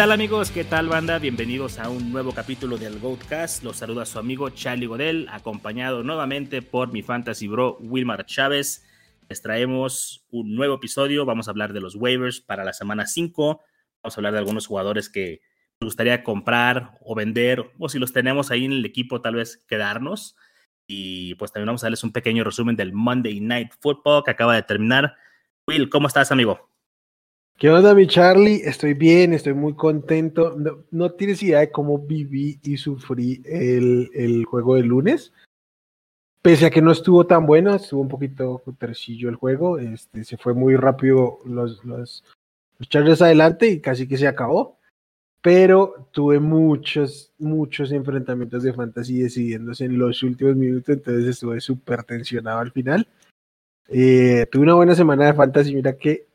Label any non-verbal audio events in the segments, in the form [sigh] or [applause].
¿Qué tal amigos? ¿Qué tal banda? Bienvenidos a un nuevo capítulo del Goatcast. Los saluda su amigo Charlie Godel, acompañado nuevamente por mi fantasy bro Wilmar Chávez. Les traemos un nuevo episodio. Vamos a hablar de los waivers para la semana 5. Vamos a hablar de algunos jugadores que nos gustaría comprar o vender, o si los tenemos ahí en el equipo, tal vez quedarnos. Y pues también vamos a darles un pequeño resumen del Monday Night Football que acaba de terminar. Will, ¿cómo estás, amigo? ¿Qué onda, mi Charlie? Estoy bien, estoy muy contento. No, tienes idea de cómo viví y sufrí el, juego de lunes. Pese a que no estuvo tan bueno, estuvo un poquito tercillo el juego. Este, se fue muy rápido los, los, los adelante y casi que se acabó. Pero tuve muchos, muchos enfrentamientos de fantasy decidiéndose en los últimos minutos, entonces estuve súper tensionado al final. Eh, tuve una buena semana de fantasy, mira que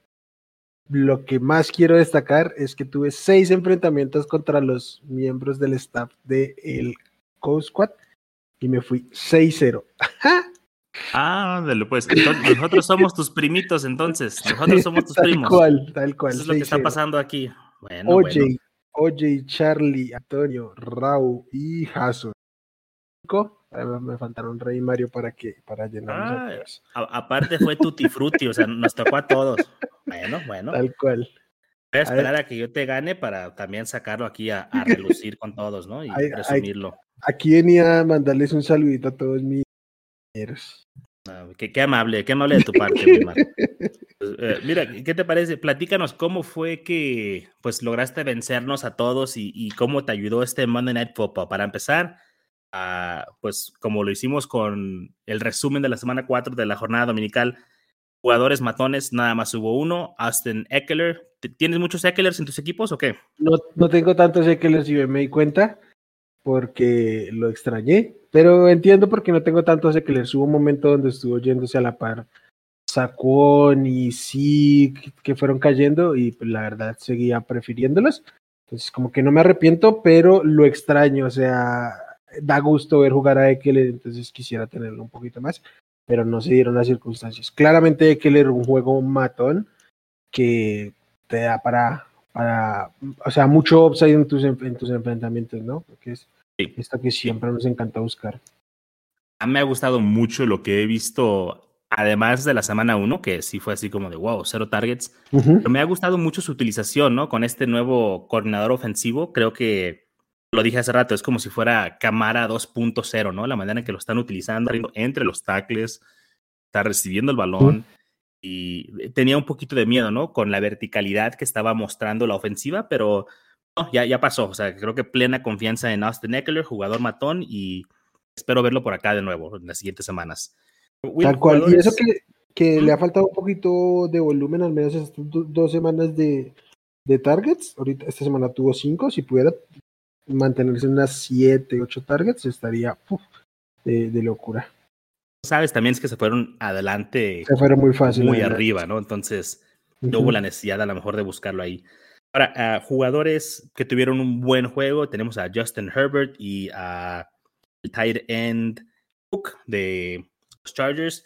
lo que más quiero destacar es que tuve seis enfrentamientos contra los miembros del staff del el Coast Squad y me fui 6-0. ah, pues nosotros somos tus primitos entonces, nosotros somos tus [laughs] primos. Tal cual, tal cual. Eso es lo que está pasando aquí. Bueno, Oye, oye, Charlie, Antonio, Raúl y Jason me faltaron Rey y Mario para que para llenar ah, Aparte fue Tutti Frutti, o sea, nos tocó a todos. Bueno, bueno. Tal cual. Voy a esperar a, que yo te gane para también sacarlo aquí a, [laughs] relucir con todos, ¿no? Y presumirlo. aquí venía a mandarles un saludito a todos mis compañeros. Ah, qué, amable, qué amable de tu parte, mi [laughs] pues, eh, mira, ¿qué te parece? Platícanos cómo fue que pues lograste vencernos a todos y, y cómo te ayudó este Monday Night Football. Para empezar, pues como lo hicimos con el resumen de la semana 4 de la jornada dominical, jugadores matones, nada más hubo uno, Austin Eckler. ¿Tienes muchos Ecklers en tus equipos o qué? No, no tengo tantos Ecklers y me di cuenta porque lo extrañé, pero entiendo por qué no tengo tantos Ecklers. Hubo un momento donde estuvo yéndose a la par Sacón y sí que fueron cayendo y pues, la verdad seguía prefiriéndolos. Entonces como que no me arrepiento, pero lo extraño, o sea, da gusto ver jugar a Eckler, entonces quisiera tenerlo un poquito más, pero no se dieron las circunstancias. Claramente Eckler un juego matón que te da para, para o sea, mucho upside en tus, en tus enfrentamientos, ¿no? Porque es esto que siempre nos encanta buscar. A mí me ha gustado mucho lo que he visto, además de la semana 1, que sí fue así como de wow, cero targets. Pero me ha gustado mucho su utilización, ¿no? Con este nuevo coordinador ofensivo, creo que lo dije hace rato, es como si fuera Camara 2.0, ¿no? La manera en que lo están utilizando entre los tackles, está recibiendo el balón y tenía un poquito de miedo, ¿no? Con la verticalidad que estaba mostrando la ofensiva, pero ya, ya pasó. O sea, creo que plena confianza en Austin Eckler, jugador matón, y espero verlo por acá de nuevo en las siguientes semanas. Tal cual. Y eso que, que le ha faltado un poquito de volumen, al menos estas dos semanas de, de targets. Ahorita esta semana tuvo cinco. Si pudiera mantenerse en unas 7, 8 targets estaría de, locura. Sabes, también es que se fueron adelante. Se fueron muy fácil. Muy arriba, ¿no? Entonces, no hubo la necesidad a lo mejor de buscarlo ahí. Ahora, jugadores que tuvieron un buen juego, tenemos a Justin Herbert y a el tight end Cook de los Chargers.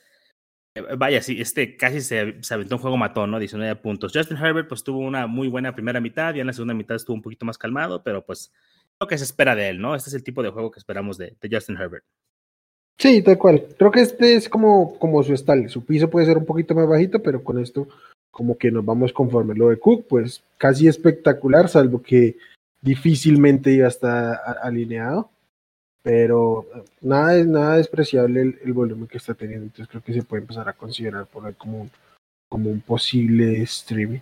Eh, vaya, sí, este casi se, se, aventó un juego matón, ¿no? 19 puntos. Justin Herbert, pues tuvo una muy buena primera mitad, y en la segunda mitad estuvo un poquito más calmado, pero pues lo que se espera de él, ¿no? Este es el tipo de juego que esperamos de, Justin Herbert. Sí, tal cual. Creo que este es como, como su estal. Su piso puede ser un poquito más bajito, pero con esto como que nos vamos conforme. Lo de Cook, pues casi espectacular, salvo que difícilmente iba a estar alineado. Pero nada, nada despreciable el, volumen que está teniendo. Entonces creo que se puede empezar a considerar por ahí como como un posible streaming.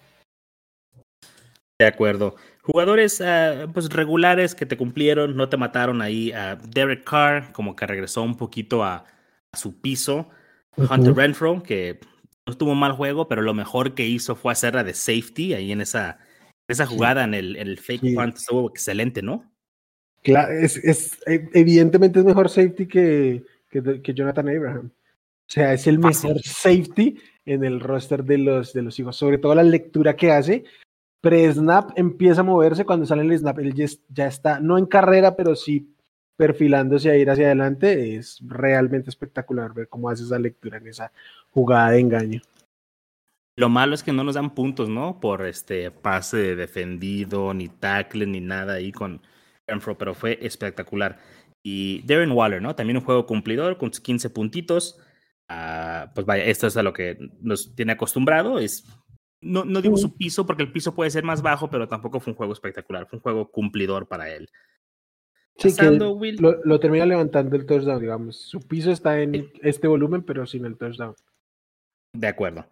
De acuerdo. Jugadores ah, pues regulares que te cumplieron, no te mataron ahí. Derek Carr, como que regresó un poquito a, su piso. Hunter Renfro, que no tuvo un mal juego, pero lo mejor que hizo fue hacerla de safety ahí en esa, esa jugada en el, el fake punt. Estuvo excelente, ¿no? Claro, es, es, e, evidentemente es mejor safety que, que, Jonathan Abraham. O sea, es el mejor safety en el roster de los, de los hijos, sobre todo la lectura que hace pre-snap empieza a moverse, cuando sale el snap, él ya está, no en carrera, pero sí perfilándose a ir hacia adelante. Es realmente espectacular ver cómo hace esa lectura en esa jugada de engaño. Lo malo es que no nos dan puntos, ¿no? Por este pase defendido, ni tackle, ni nada ahí con Renfro, pero fue espectacular. Y Darren Waller, ¿no? También un juego cumplidor con 15 puntitos. Ah, pues vaya, esto es a lo que nos tiene acostumbrado. Es, no, no digo su piso porque el piso puede ser más bajo, pero tampoco fue un juego espectacular. Fue un juego cumplidor para él. Sí, que lo, lo, termina levantando el touchdown, digamos. Su piso está en este volumen, pero sin el touchdown. De acuerdo.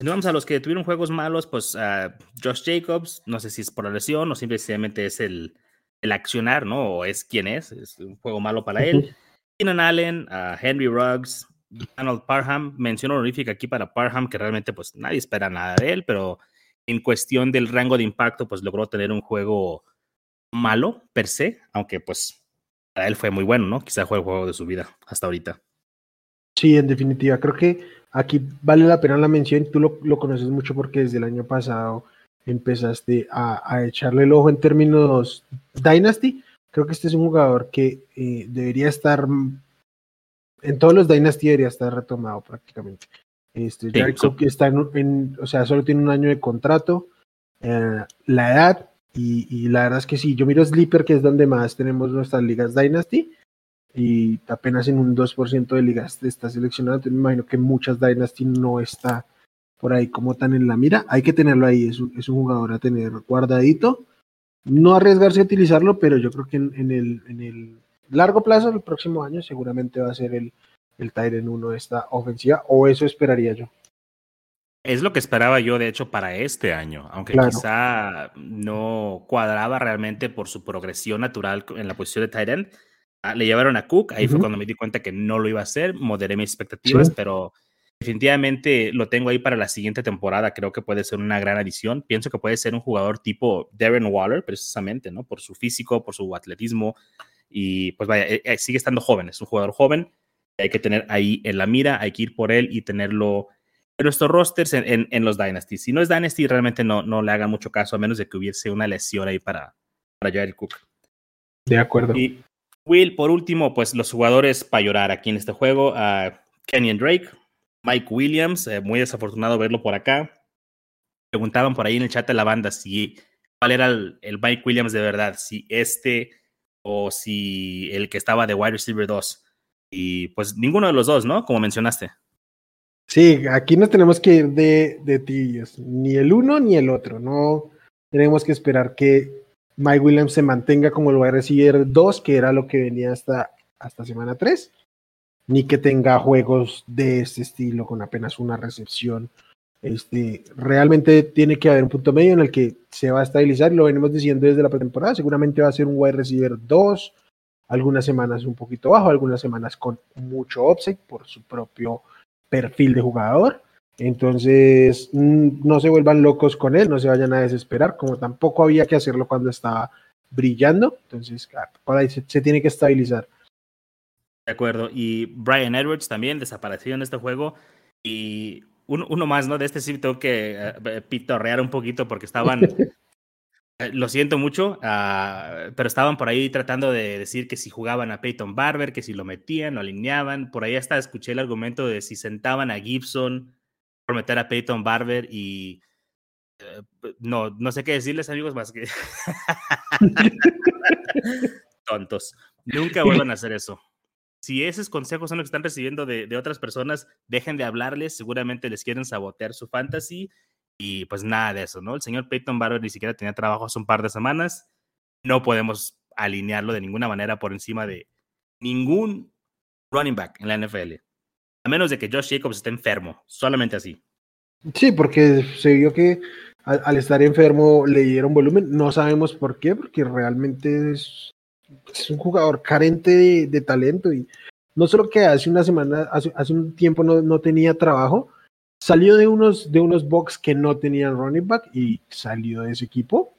Si vamos a los que tuvieron juegos malos, pues uh, Josh Jacobs, no sé si es por la lesión o simplemente es el, el accionar, ¿no? O es quien es, es un juego malo para él. Keenan Allen, uh, Henry Ruggs, Donald Parham, mención honorífica aquí para Parham, que realmente pues nadie espera nada de él, pero en cuestión del rango de impacto, pues logró tener un juego malo per se, aunque pues para él fue muy bueno, ¿no? Quizá fue el juego de su vida hasta ahorita. Sí, en definitiva, creo que aquí vale la pena la mención, tú lo, lo conoces mucho porque desde el año pasado empezaste a, echarle el ojo en términos Dynasty. Creo que este es un jugador que eh, debería estar en todos los Dynasty debería estar retomado prácticamente. Este, Jacob está en, o sea, solo tiene un año de contrato, eh, la edad, y, la verdad es que sí, yo miro Sleeper, que es donde más tenemos nuestras ligas Dynasty, y apenas en un 2% de ligas está seleccionado, me imagino que muchas Dynasty no está por ahí como tan en la mira, hay que tenerlo ahí, es un, es un jugador a tener guardadito, no arriesgarse a utilizarlo, pero yo creo que en, el, en el largo plazo, el próximo año, seguramente va a ser el, el Tyren 1 de esta ofensiva, o eso esperaría yo. Es lo que esperaba yo, de hecho, para este año, aunque quizá no cuadraba realmente por su progresión natural en la posición de Tyrant. Ah, le llevaron a Cook, ahí fue cuando me di cuenta que no lo iba a hacer, moderé mis expectativas, pero definitivamente lo tengo ahí para la siguiente temporada. Creo que puede ser una gran adición. Pienso que puede ser un jugador tipo Darren Waller, precisamente, ¿no? Por su físico, por su atletismo. Y pues vaya, eh, eh, sigue estando joven, es un jugador joven. Hay que tener ahí en la mira, hay que ir por él y tenerlo en nuestros rosters en, en, los Dynasty. Si no es Dynasty, realmente no, no le haga mucho caso, a menos de que hubiese una lesión ahí para, para Jared Cook. De acuerdo. Y Will, por último, pues los jugadores para llorar aquí en este juego. Uh, Kenyon Drake, Mike Williams, eh, muy desafortunado verlo por acá. Preguntaban por ahí en el chat de la banda si cuál era el, Mike Williams de verdad, si este o si el que estaba de wide receiver 2. Y pues ninguno de los dos, ¿no? Como mencionaste. Sí, aquí no tenemos que ir de, de tibios, ni el uno ni el otro. No tenemos que esperar que Mike Williams se mantenga como el wide receiver 2, que era lo que venía hasta, hasta semana 3 ni que tenga juegos de este estilo con apenas una recepción. Este, realmente tiene que haber un punto medio en el que se va a estabilizar, lo venimos diciendo desde la pretemporada, seguramente va a ser un wide receiver 2, algunas semanas un poquito bajo, algunas semanas con mucho offset por su propio perfil de jugador. Entonces, mm, no se vuelvan locos con él, no se vayan a desesperar, como tampoco había que hacerlo cuando estaba brillando. Entonces, por ahí se tiene que estabilizar. De acuerdo. Y Brian Edwards también desapareció en este juego. Y uno, más, ¿no? De este sí tengo que eh, pitorrear un poquito porque estaban. [laughs] Eh, lo siento mucho, ah, pero estaban por ahí tratando de decir que si jugaban a Peyton Barber, que si lo metían, lo alineaban. Por ahí hasta escuché el argumento de si sentaban a Gibson por meter a Peyton Barber y. no, no sé qué decirles, amigos, más que. [laughs] [laughs] Tontos. Nunca vuelvan a hacer eso si esos consejos son los que están recibiendo de, otras personas, dejen de hablarles, seguramente les quieren sabotear su fantasy y pues nada de eso, ¿no? El señor Peyton Barber ni siquiera tenía trabajo hace un par de semanas, no podemos alinearlo de ninguna manera por encima de ningún running back en la NFL, a menos de que Josh Jacobs esté enfermo, solamente así. Sí, porque se vio que al, estar enfermo le dieron volumen, no sabemos por qué, porque realmente es es un jugador carente de, talento y no solo que hace una semana, hace, un tiempo no, no, tenía trabajo, salió de unos, de unos box que no tenían running back y salió de ese equipo.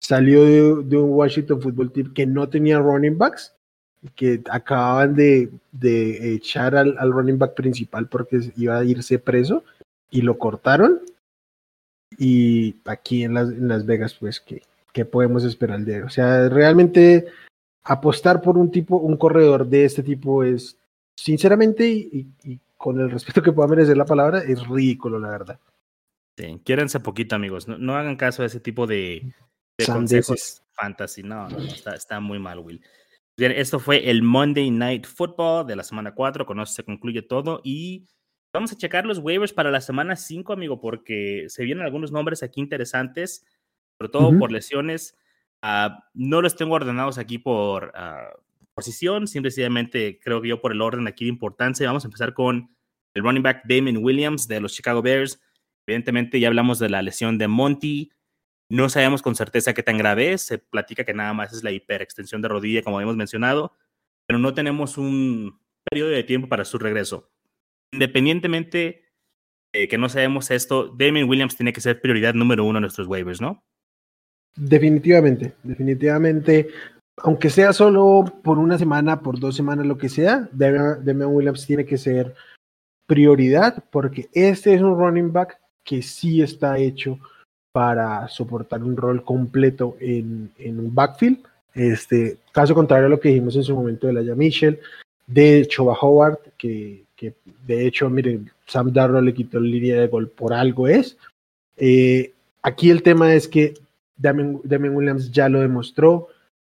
Salió de, un Washington Football Team que no tenía running backs, que acababan de, de echar al, al, running back principal porque iba a irse preso y lo cortaron. Y aquí en Las, en las Vegas, pues, ¿qué, ¿qué podemos esperar de él? O sea, realmente apostar por un tipo, un corredor de este tipo es, sinceramente, y, con el respeto que pueda merecer la palabra, es ridículo, la verdad. Sí, quiérense poquito, amigos. No, hagan caso a ese tipo de, de consejos fantasy. No, no, está, está, muy mal, Will. Bien, esto fue el Monday Night Football de la semana 4. Con eso se concluye todo. Y vamos a checar los waivers para la semana 5, amigo, porque se vienen algunos nombres aquí interesantes, sobre todo por lesiones. Ah, no los tengo ordenados aquí por uh, posición, simplemente creo que yo por el orden aquí de importancia. Vamos a empezar con el running back Damon Williams de los Chicago Bears. Evidentemente ya hablamos de la lesión de Monty. No sabemos con certeza qué tan grave es. Se platica que nada más es la hiperextensión de rodilla, como habíamos mencionado, pero no tenemos un periodo de tiempo para su regreso. Independientemente de que no sabemos esto, Damien Williams tiene que ser prioridad número uno en nuestros waivers, ¿no? Definitivamente, definitivamente. Aunque sea solo por una semana, por dos semanas, lo que sea, Damien Williams tiene que ser prioridad porque este es un running back que sí está hecho para soportar un rol completo en, un backfield. Este, caso contrario a lo que dijimos en su momento de la Mitchell, de Choba Howard, que, que, de hecho, miren, Sam Darnold le quitó la línea de gol por algo es. Eh, aquí el tema es que Damien, Williams ya lo demostró,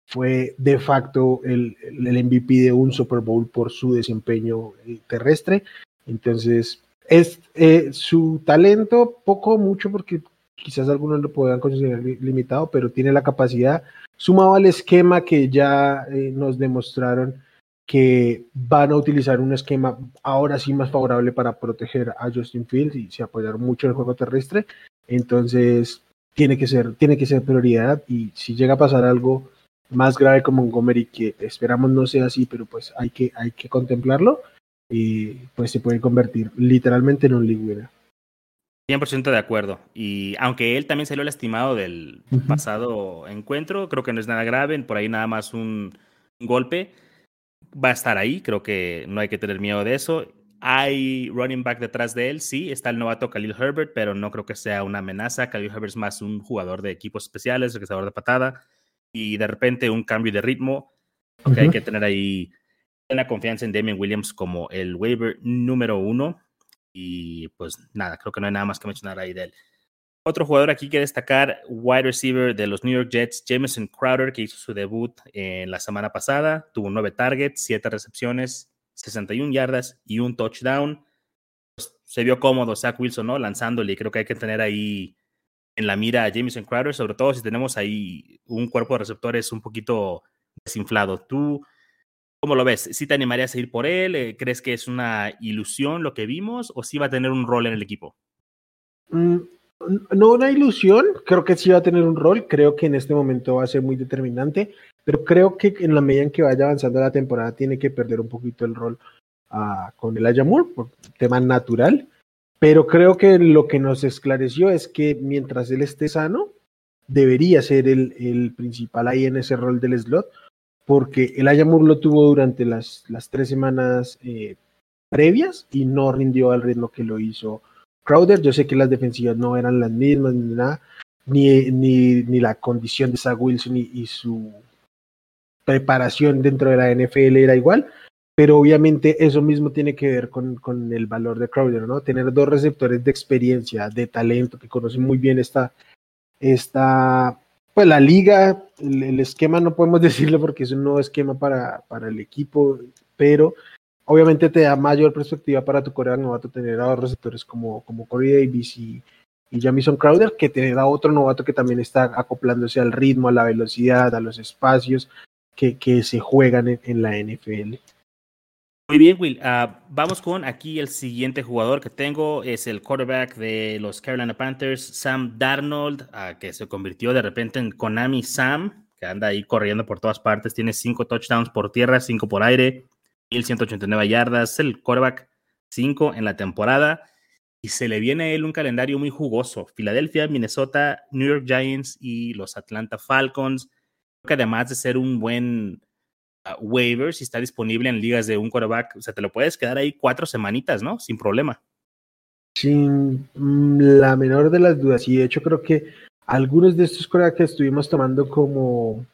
fue de facto el, el, MVP de un Super Bowl por su desempeño eh, terrestre. Entonces, es eh, su talento, poco mucho, porque quizás algunos lo puedan considerar limitado, pero tiene la capacidad, sumado al esquema que ya eh, nos demostraron que van a utilizar un esquema ahora sí más favorable para proteger a Justin Fields y se apoyar mucho en el juego terrestre. Entonces, tiene que ser, tiene que ser prioridad y si llega a pasar algo más grave como Montgomery, que esperamos no sea así, pero pues hay que, hay que contemplarlo, y pues se puede convertir literalmente en un league winner. 100% de acuerdo. Y aunque él también salió lastimado del pasado encuentro, creo que no es nada grave, por ahí nada más un, golpe. Va a estar ahí, creo que no hay que tener miedo de eso. Hay running back detrás de él, sí, está el novato Khalil Herbert, pero no creo que sea una amenaza. Khalil Herbert es más un jugador de equipos especiales, regresador de patada, y de repente un cambio de ritmo. que hay que tener ahí la confianza en Damien Williams como el waiver número uno. Y pues nada, creo que no hay nada más que mencionar ahí de él. Otro jugador aquí que destacar, wide receiver de los New York Jets, Jameson Crowder, que hizo su debut en la semana pasada, tuvo nueve targets, siete recepciones, 61 yardas y un touchdown. Pues, se vio cómodo Zach Wilson, ¿no? Lanzándole, creo que hay que tener ahí en la mira a Jameson Crowder, sobre todo si tenemos ahí un cuerpo de receptores un poquito desinflado. ¿Tú ¿Cómo lo ves? ¿Sí te animarías a ir por él? Eh, ¿Crees que es una ilusión lo que vimos o sí va a tener un rol en el equipo? Mm, no una ilusión, creo que sí va a tener un rol, creo que en este momento va a ser muy determinante, pero creo que en la medida en que vaya avanzando la temporada tiene que perder un poquito el rol ah, con el Ayamur, por tema natural, pero creo que lo que nos esclareció es que mientras él esté sano, debería ser el, el principal ahí en ese rol del slot, porque el Ayamur lo tuvo durante las, las tres semanas eh, previas y no rindió al ritmo que lo hizo Crowder. Yo sé que las defensivas no eran las mismas ni nada, ni, ni, ni la condición de Zach Wilson y, su preparación dentro de la NFL era igual, pero obviamente eso mismo tiene que ver con, con, el valor de Crowder, ¿no? Tener dos receptores de experiencia, de talento, que conocen muy bien esta, esta, pues la liga, el, esquema no podemos [laughs] decirlo porque es un nuevo esquema para, para el equipo, pero obviamente te da mayor perspectiva para tu coreano novato tener a dos receptores como, como Corey Davis y, y Jamison Crowder que tener a otro novato que también está acoplándose al ritmo, a la velocidad, a los espacios que, se juegan en la NFL. Muy bien, Will. Ah, vamos con aquí el siguiente jugador que tengo. Es el quarterback de los Carolina Panthers, Sam Darnold, uh, que se convirtió de repente en Konami Sam, que anda ahí corriendo por todas partes. Tiene cinco touchdowns por tierra, cinco por aire, 1189 yardas. El quarterback 5 en la temporada. Y se le viene a él un calendario muy jugoso. Filadelfia, Minnesota, New York Giants y los Atlanta Falcons. Que además de ser un buen waiver si está disponible en ligas de un quarterback. O sea, te lo puedes quedar ahí cuatro semanitas, ¿no? Sin problema. Sin mm, la menor de las dudas. Y de hecho creo que algunos de estos quarterbacks que estuvimos tomando como,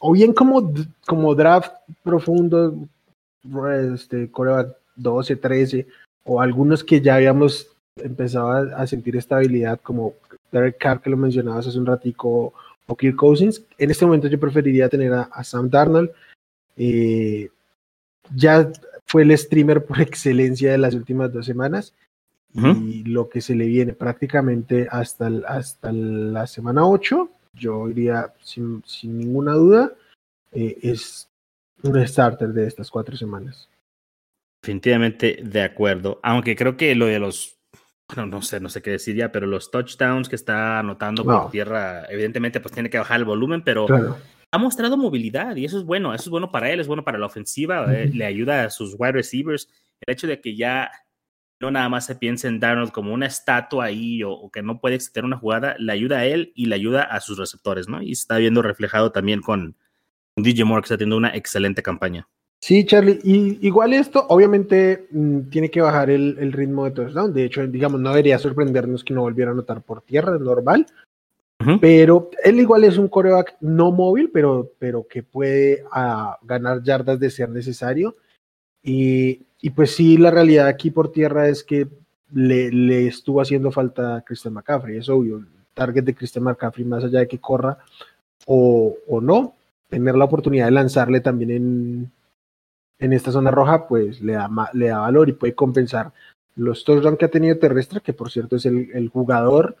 o bien como, como draft profundo, este, quarterback 12, 13, o algunos que ya habíamos empezaba a sentir estabilidad, como Derek Carr, que lo mencionabas hace un ratico, o Kirk Cousins. En este momento yo preferiría tener a, Sam Darnold. Eh, ya fue el streamer por [laughs] excelencia de las últimas dos semanas y lo que se le viene prácticamente hasta, hasta la semana 8, yo diría sin, sin ninguna duda, eh, es un starter de estas cuatro semanas. Definitivamente de acuerdo, aunque creo que lo de los, bueno, no sé, no sé qué decir ya, pero los touchdowns que está anotando por tierra, evidentemente pues tiene que bajar el volumen, pero ha mostrado movilidad y eso es bueno, eso es bueno para él, es bueno para la ofensiva, eh, le ayuda a sus wide receivers. El hecho de que ya no nada más se piense en Darnold como una estatua ahí o, que no puede extender una jugada, le ayuda a él y le ayuda a sus receptores, ¿no? Y está viendo reflejado también con DJ Moore, que está teniendo una excelente campaña. Sí, Charlie, y igual esto obviamente mm, tiene que bajar el, ritmo de touchdown. De hecho, digamos, no debería sorprendernos que no volviera a anotar por tierra, es normal. Pero él igual es un coreback no móvil, pero, pero que puede ah, ganar yardas de ser necesario. Y, y, pues sí, la realidad aquí por tierra es que le, le estuvo haciendo falta a Christian McCaffrey. Es obvio, el target de Christian McCaffrey, más allá de que corra o, o no, tener la oportunidad de lanzarle también en, en esta zona roja, pues le da, le da valor y puede compensar los touchdowns que ha tenido terrestre, que por cierto es el, el jugador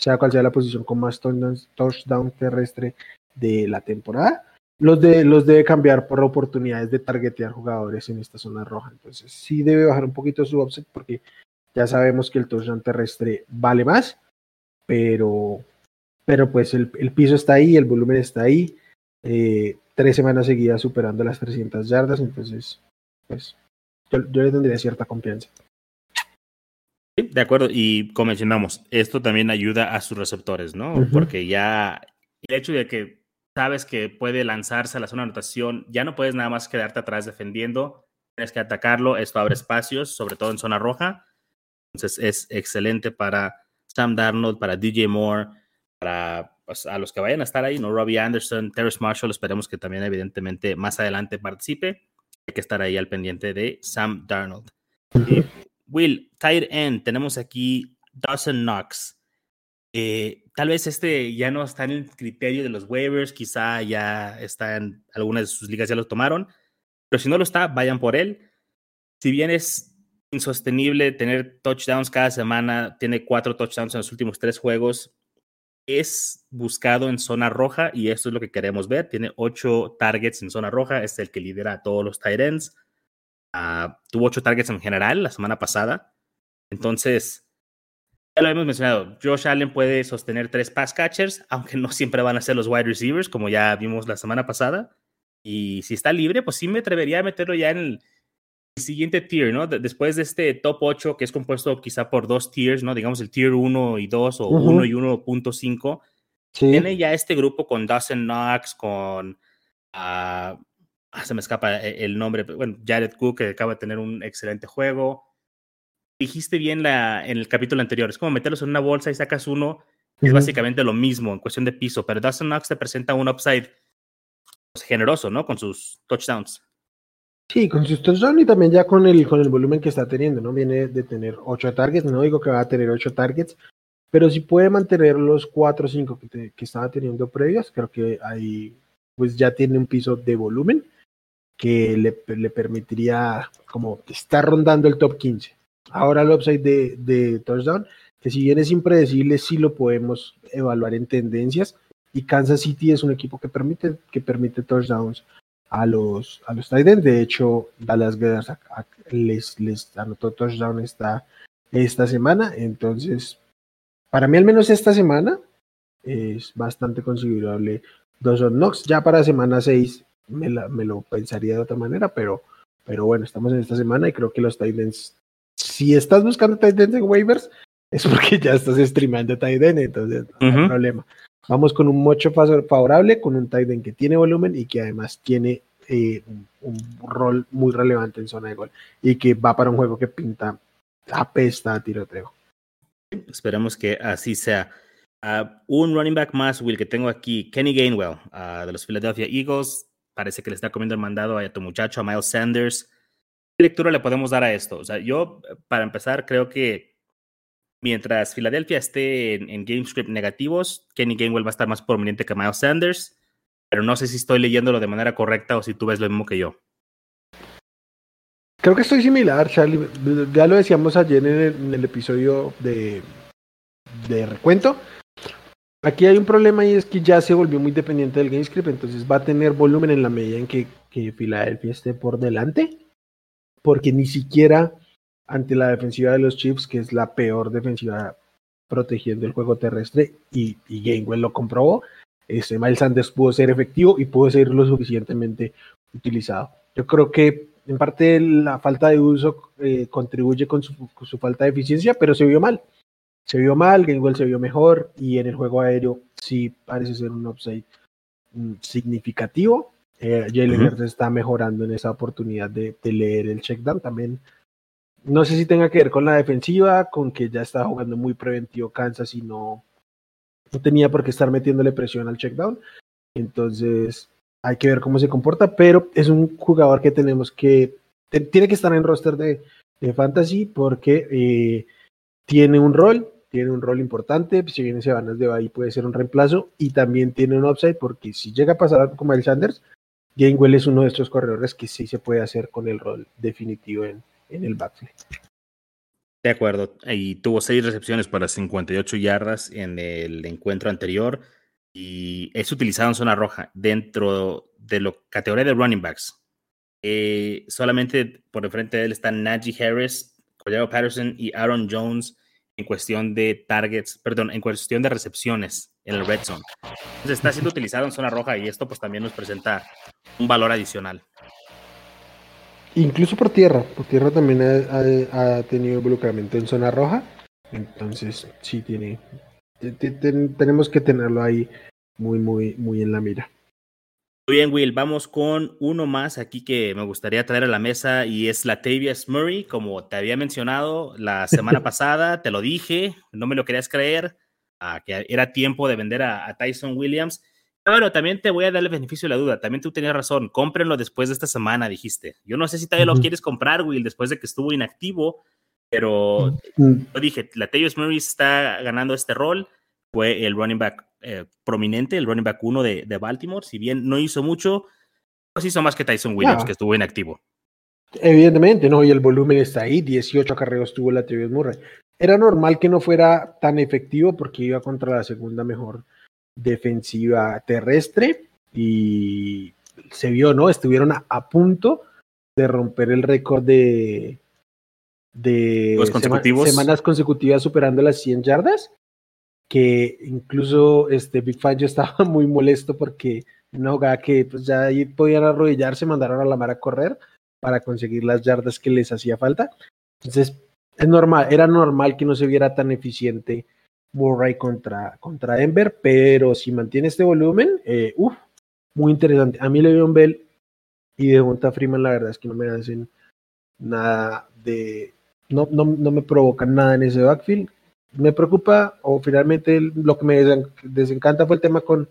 sea cual sea la posición con más touchdown terrestre de la temporada, los, de, los debe cambiar por oportunidades de targetear jugadores en esta zona roja. Entonces sí debe bajar un poquito su offset porque ya sabemos que el touchdown terrestre vale más, pero, pero pues el, piso está ahí, el volumen está ahí. Eh, tres semanas seguidas superando las 300 yardas, entonces pues yo, yo le tendría cierta confianza de acuerdo. Y como mencionamos, esto también ayuda a sus receptores, ¿no? Porque ya el hecho de que sabes que puede lanzarse a la zona de anotación, ya no puedes nada más quedarte atrás defendiendo, tienes que atacarlo, esto abre espacios, sobre todo en zona roja. Entonces es excelente para Sam Darnold, para DJ Moore, para pues, a los que vayan a estar ahí, ¿no? Robbie Anderson, Terrence Marshall, esperemos que también evidentemente más adelante participe. Hay que estar ahí al pendiente de Sam Darnold. Will, tight end, tenemos aquí Dawson Knox. Eh, tal vez este ya no está en el criterio de los waivers, quizá ya está en algunas de sus ligas, ya lo tomaron, pero si no lo está, vayan por él. Si bien es insostenible tener touchdowns cada semana, tiene cuatro touchdowns en los últimos tres juegos, es buscado en zona roja y esto es lo que queremos ver. Tiene ocho targets en zona roja, es el que lidera a todos los tight ends. Ah, tuvo ocho targets en general la semana pasada. Entonces, ya lo hemos mencionado, Josh Allen puede sostener tres pass catchers, [laughs] aunque no siempre van a ser los wide receivers, como ya vimos la semana pasada. Y si está libre, pues sí me atrevería a meterlo ya en el, siguiente tier, ¿no? después de este top 8, que es compuesto quizá por dos tiers, ¿no? Digamos el tier 1 y 2 o 1 y 1.5. Tiene ya este grupo con Dawson Knox, con uh, se me escapa eh, el nombre, bueno, Jared Cook, que acaba de tener un excelente juego. Dijiste bien la, en el capítulo anterior, es como meterlos en una bolsa y sacas uno, es básicamente lo mismo en cuestión de piso, pero Dawson Knox te presenta un upside pues, generoso, ¿no? Con sus touchdowns. Sí, con sus touchdowns y también ya con el, con el volumen que está teniendo, ¿no? Viene de tener ocho targets, no digo que va a tener ocho targets, pero si puede mantener los cuatro o cinco que, que estaba teniendo previos, creo que ahí pues ya tiene un piso de volumen que le, permitiría como estar rondando el top 15. Ahora el upside de, de touchdown, que si bien es impredecible, sí lo podemos evaluar en tendencias. Y Kansas City es un equipo que permite, que permite touchdowns a los, a los tight De hecho, Dallas Guedes les, les anotó touchdown esta, esta semana. Entonces, para mí, al menos esta semana, es bastante considerable Dawson Knox. Ya para semana 6 me, lo pensaría de otra manera, pero, pero bueno, estamos en esta semana y creo que los Titans, si estás buscando Titans en waivers, es porque ya estás streamando Titan, entonces no hay problema. Vamos con un mocho favorable, con un Titan que tiene volumen y que además tiene eh, un, rol muy relevante en zona de gol y que va para un juego que pinta apesta a tiroteo. Esperemos que así sea. Ah, un running back más, Will, que tengo aquí, Kenny Gainwell, ah, de los Philadelphia Eagles parece que le está comiendo el mandado a tu muchacho, a Miles Sanders. ¿Qué lectura le podemos dar a esto? O sea, yo, para empezar, creo que mientras Filadelfia esté en, en GameScript negativos, Kenny Gainwell va a estar más prominente que Miles Sanders, pero no sé si estoy leyéndolo de manera correcta o si tú ves lo mismo que yo. Creo que estoy similar, Charlie. Ya lo decíamos ayer en el, episodio de, recuento. Aquí hay un problema y es que ya se volvió muy dependiente del GameScript, entonces va a tener volumen en la medida en que, Philadelphia esté por delante, porque ni siquiera ante la defensiva de los Chiefs, que es la peor defensiva protegiendo el juego terrestre, y, y Gainwell lo comprobó, este, Miles Sanders pudo ser efectivo y pudo ser lo suficientemente utilizado. Yo creo que en parte la falta de uso eh, contribuye con su, falta de eficiencia, pero se vio mal. Se vio mal, Gainwell se vio mejor y en el juego aéreo sí parece ser un upside mm, significativo. Eh, Jalen está mejorando en esa oportunidad de, leer el checkdown. También no sé si tenga que ver con la defensiva, con que ya estaba jugando muy preventivo Kansas y no, no tenía por qué estar metiéndole presión al checkdown. Entonces, hay que ver cómo se comporta, pero es un jugador que tenemos que, tiene que estar en roster de, fantasy porque eh, tiene un rol, tiene un rol importante, si viene Sebanas de ahí puede ser un reemplazo y también tiene un upside porque si llega a pasar algo como el Sanders, Gainwell es uno de estos corredores que sí se puede hacer con el rol definitivo en, en el backfield. De acuerdo, y tuvo seis recepciones para 58 yardas en el encuentro anterior y es utilizado en zona roja dentro de la categoría de running backs. Eh, solamente por enfrente de él están Najee Harris, Cordero Patterson y Aaron Jones en cuestión de targets, perdón, en cuestión de recepciones en el red zone. Entonces está siendo [laughs] utilizado en zona roja y esto pues también nos presenta un valor adicional. Incluso por tierra, por tierra también ha, ha tenido involucramiento en zona roja, entonces sí tiene, tenemos que tenerlo ahí muy, muy, muy en la mira. Muy bien, Will, vamos con uno más aquí que me gustaría traer a la mesa y es la Tavius Murray, como te había mencionado la [laughs] semana pasada, te lo dije, no me lo querías creer, que era tiempo de vender a, Tyson Williams. Pero también te voy a dar el beneficio de la duda. También tú tenías razón. Cómprenlo después de esta semana, dijiste. Yo no sé si todavía lo quieres comprar, Will, después de que estuvo inactivo. Pero yo dije, la Tavis Murray está ganando este rol. Fue el running back eh, prominente, el running back uno de, de, Baltimore. Si bien no hizo mucho, pues hizo más que Tyson Williams, que estuvo inactivo. Evidentemente, ¿no? Y el volumen está ahí. 18 acarreos tuvo la Murray. Era normal que no fuera tan efectivo porque iba contra la segunda mejor defensiva terrestre y se vio, ¿no? Estuvieron a punto de romper el récord de, de semanas consecutivas superando las 100 yardas, que incluso este Big Fan yo [laughs] estaba muy molesto porque una jugada que pues ya ahí podían arrodillarse, mandaron a la mar a correr para conseguir las yardas que les hacía falta. Entonces, es normal, era normal que no se viera tan eficiente Murray contra, contra Denver, pero si mantiene este volumen, eh, uff, muy interesante. A mí Le'Veon Bell y de Junta Freeman, la verdad es que no me hacen nada de, no, no, no me provocan nada en ese backfield. Me preocupa, o finalmente lo que me desencanta fue el tema con,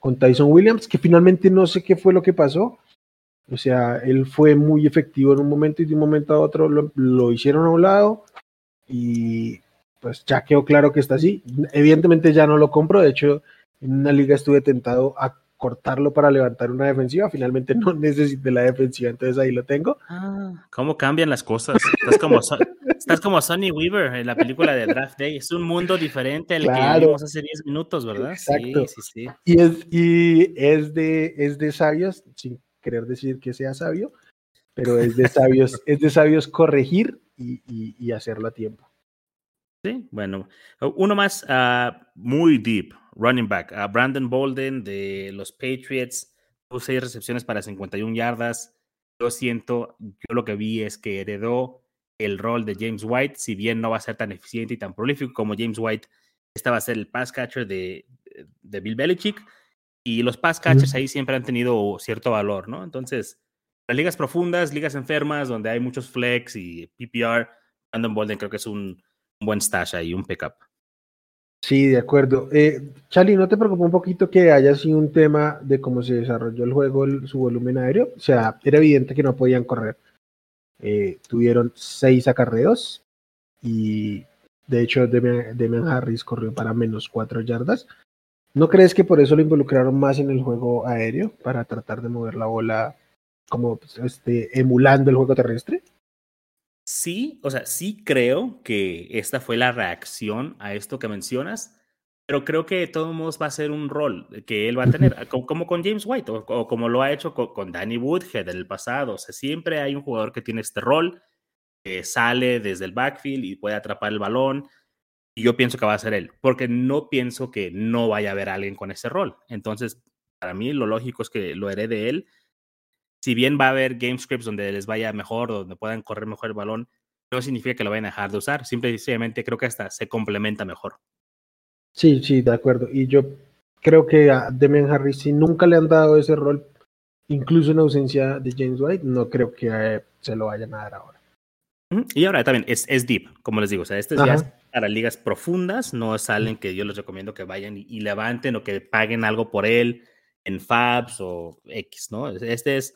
con Tyson Williams, que finalmente no sé qué fue lo que pasó. O sea, él fue muy efectivo en un momento y de un momento a otro lo, lo hicieron a un lado y pues ya quedó claro que está así. Evidentemente ya no lo compro, de hecho en una liga estuve tentado a cortarlo para levantar una defensiva. Finalmente no [laughs] necesité la defensiva, entonces ahí lo tengo. Ah, ¿Cómo cambian las cosas? Estás como, [laughs] estás como Sonny Weaver en la película de Draft Day. Es un mundo diferente al que vimos hace 10 minutos, ¿verdad? Exacto. Sí, sí, sí. Y es, y es, de, es de sabios, sin querer decir que sea sabio, pero es de sabios, [laughs] es de sabios corregir y, y, hacerlo a tiempo. Sí, bueno, uno más uh, muy deep, running back. a Brandon Bolden de los Patriots tuvo seis recepciones para 51 yardas. Yo siento, yo lo que vi es que heredó el rol de James White, si bien no va a ser tan eficiente y tan prolífico como James White, esta va a ser el pass catcher de, de Bill Belichick. Y los pass catchers ahí siempre han tenido cierto valor, ¿no? Entonces, las ligas profundas, ligas enfermas, donde hay muchos flex y PPR, Brandon Bolden creo que es un, un buen stash ahí, un pickup. Sí, de acuerdo. Eh, Charlie, ¿no te preocupa un poquito que haya sido un tema de cómo se desarrolló el juego, su volumen aéreo? O sea, era evidente que no podían correr. Eh, tuvieron seis acarreos y De hecho, Demian, Harris corrió para menos cuatro yardas. ¿No crees que por eso lo involucraron más en el juego aéreo para tratar de mover la bola como pues, este, emulando el juego terrestre? Sí, o sea, sí creo que esta fue la reacción a esto que mencionas, pero creo que de todos modos va a ser un rol que él va a tener, como, con James White o, como lo ha hecho con, Danny Woodhead en el pasado. O sea, siempre hay un jugador que tiene este rol, que sale desde el backfield y puede atrapar el balón. Y yo pienso que va a ser él, porque no pienso que no vaya a haber alguien con ese rol. Entonces, para mí lo lógico es que lo herede él. Si bien va a haber game scripts donde les vaya mejor, donde puedan correr mejor el balón, no significa que lo vayan a dejar de usar. Simplemente creo que hasta se complementa mejor. Sí, sí, de acuerdo. Y yo creo que a Demian Harris, si nunca le han dado ese rol, incluso en ausencia de James White, no creo que se lo vayan a dar ahora. Y ahora también es, es deep, como les digo, o sea, este es para ligas profundas, no es alguien que yo les recomiendo que vayan y, levanten o que paguen algo por él en Fabs o X, ¿no? Este es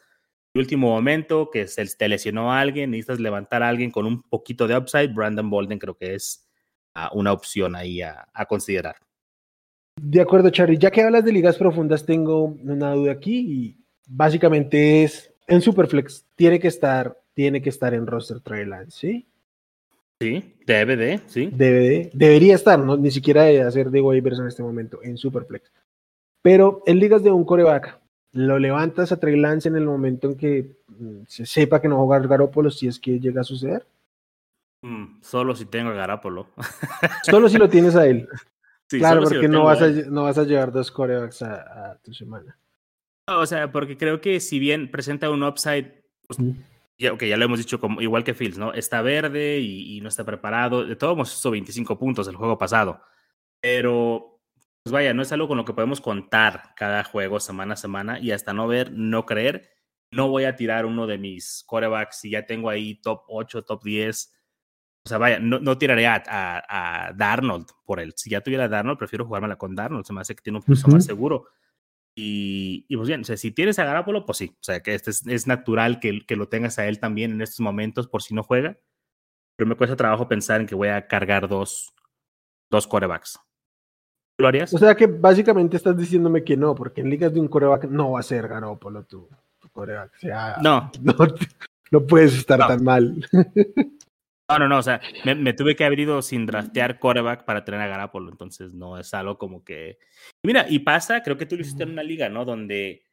último momento que se te lesionó a alguien, necesitas levantar a alguien con un poquito de upside, Brandon Bolden creo que es una opción ahí a, considerar. De acuerdo, Charlie. Ya que hablas de ligas profundas, tengo una duda aquí y básicamente es en Superflex tiene que estar, tiene que estar en roster Trailand, ¿sí? Sí, debe de, sí. Debe debería estar, no, ni siquiera de hacer de waivers en este momento en Superflex. Pero en ligas de un coreback, lo levantas a Trey Lance en el momento en que mm, se sepa que no va a jugar Garópolo si es que llega a suceder. Mm, solo si tengo a Garapolo. [laughs] solo si lo tienes a él. claro, porque no, vas a, no vas a llevar dos corebacks a, tu semana. o sea, porque creo que si bien presenta un upside, pues, ya, ya lo hemos dicho, como, igual que Fields, ¿no? Está verde y, no está preparado. De todos modos, hizo 25 puntos el juego pasado. Pero, pues vaya, no es algo con lo que podemos contar cada juego semana a semana y hasta no ver, no creer. No voy a tirar uno de mis corebacks si ya tengo ahí top 8, top 10 o sea, vaya, no, no tiraré a, a, Darnold por él. Si ya tuviera a Darnold, prefiero jugármela con Darnold. Se me hace que tiene un piso más seguro. Y, y, pues bien, o sea, si tienes a Garapolo, pues sí. O sea, que este es, es, natural que, que lo tengas a él también en estos momentos por si no juega. Pero me cuesta trabajo pensar en que voy a cargar dos, dos corebacks. ¿Lo harías? O sea que básicamente estás diciéndome que no, porque en ligas de un coreback no va a ser Garoppolo tu, tu coreback. O sea, no. [laughs] No, puedes estar tan mal. No, no, no, o sea, me, tuve que haber ido sin draftear coreback para tener a Garapolo, entonces no es algo como que... mira, y pasa, creo que tú lo hiciste en una liga, ¿no? Donde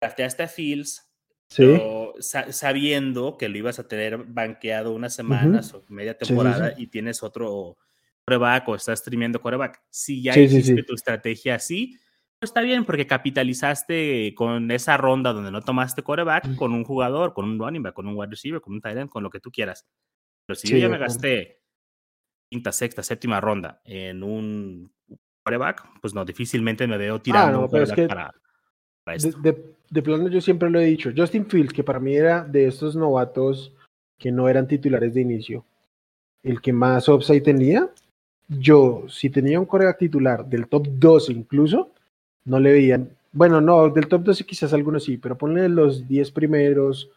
drafteaste a Fields, ¿Sí? sabiendo que lo ibas a tener banqueado unas semanas o media temporada y tienes otro coreback o estás streamiendo coreback. Si ya hiciste tu estrategia así, pues está bien porque capitalizaste con esa ronda donde no tomaste coreback con un jugador, con un running back, con un wide receiver, con un tight end, con lo que tú quieras. Pero si yo ya me gasté quinta, sexta, séptima ronda en un coreback, pues no, difícilmente me veo ah, tirando para, esto. De, plano yo siempre lo he dicho, Justin Fields, que para mí era de estos novatos que no eran titulares de inicio, el que más upside tenía, yo, si tenía un coreback titular del top 12 incluso, no le veían, bueno, no, del top 12 quizás algunos sí, pero ponle los 10 primeros,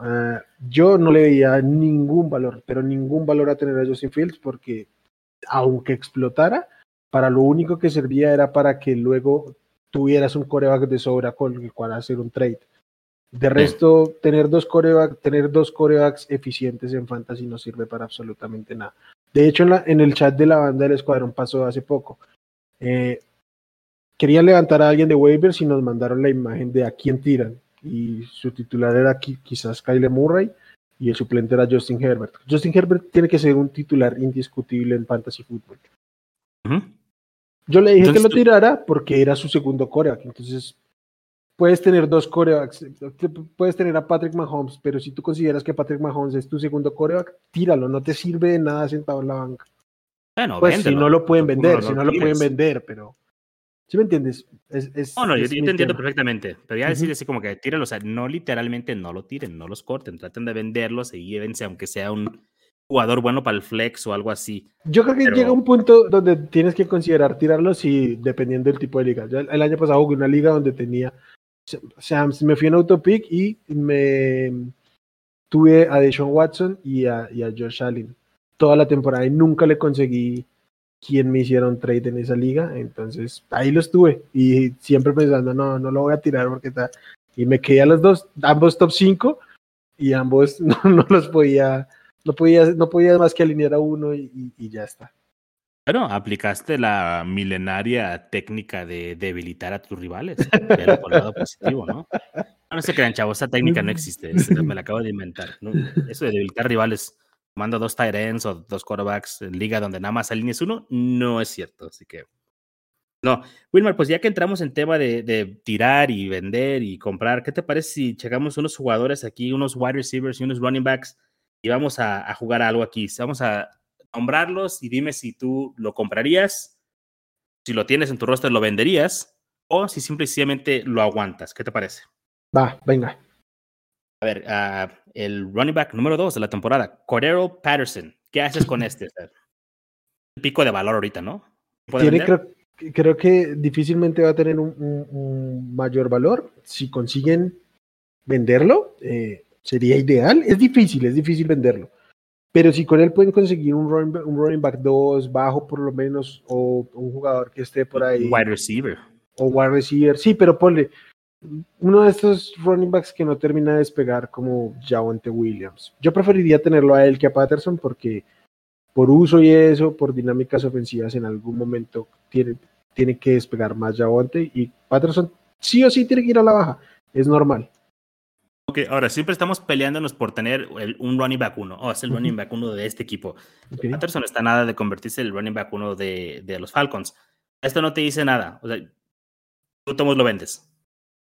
Ah, yo no le veía ningún valor, pero ningún valor a tener a Justin Fields porque aunque explotara, para lo único que servía era para que luego tuvieras un coreback de sobra con el cual hacer un trade. De resto, tener dos corebacks, tener dos corebacks eficientes en fantasy no sirve para absolutamente nada. De hecho, en, la, en el chat de la banda del escuadrón pasó hace poco. Eh, querían levantar a alguien de waivers y nos mandaron la imagen de a quién tiran y su titular era quizás Kyle Murray y el suplente era Justin Herbert. Justin Herbert tiene que ser un titular indiscutible en fantasy football. Yo le dije que lo tirara porque era su segundo coreback. Entonces, puedes tener dos corebacks. Puedes tener a Patrick Mahomes, pero si tú consideras que Patrick Mahomes es tu segundo coreback, tíralo. No te sirve de nada sentado en la banca. Bueno, pues si no lo pueden vender, si no lo pueden vender, pero ¿Sí me entiendes? Es, no, no, yo, te entiendo perfectamente. Pero ya decir así como que tírenlo, o sea, no literalmente no lo tiren, no los corten, traten de venderlos y llévense, aunque sea un jugador bueno para el flex o algo así. Yo creo que llega un punto donde tienes que considerar tirarlos y dependiendo del tipo de liga. Yo el año pasado jugué una liga donde tenía, o sea, me fui en autopic y me tuve a Deshaun Watson y a, y Josh Allen. toda la temporada y nunca le conseguí quien me hiciera un trade en esa liga. Entonces ahí lo estuve y siempre pensando, no, no lo voy a tirar porque está. Y me quedé a los dos, ambos top 5 y ambos [laughs] no, no, los podía, no podía, no podía más que alinear a uno y, y ya está. Bueno, aplicaste la milenaria técnica de debilitar a tus rivales, pero por el lado positivo, ¿no? No, se crean, chavos, esa técnica no existe, me la acabo de inventar. Eso de debilitar rivales, mando dos tight ends o dos quarterbacks en liga donde nada más alinees uno, no es cierto, así que... No, Wilmar, pues ya que entramos en tema de, de, tirar y vender y comprar, ¿qué te parece si checamos unos jugadores aquí, unos wide receivers y unos running backs y vamos a, a jugar algo aquí? Vamos a nombrarlos y dime si tú lo comprarías, si lo tienes en tu roster lo venderías o si simplemente lo aguantas. ¿Qué te parece? Va, venga. A ver, uh, el running back número dos de la temporada, Cordero Patterson. ¿Qué haces con este? El pico de valor ahorita, ¿no? Tiene, creo, creo, que difícilmente va a tener un, un, un mayor valor. Si consiguen venderlo, eh, sería ideal. Es difícil, es difícil venderlo. Pero si con él pueden conseguir un running, back, un running back 2, bajo por lo menos, o un jugador que esté por ahí. Wide receiver. O wide receiver. Sí, pero ponle uno de estos running backs que no termina de despegar como Javonte Williams. Yo preferiría tenerlo a él que a Patterson porque por uso y eso, por dinámicas ofensivas, en algún momento tiene, tiene que despegar más Javonte y Patterson sí o sí tiene que ir a la baja. Es normal. Ok, ahora siempre estamos peleándonos por tener el, un running back uno. Oh, es el running back uno de este equipo. Okay. Patterson está nada de convertirse en el running back uno de, de, los Falcons. Esto no te dice nada. O sea, tú tomas lo vendes.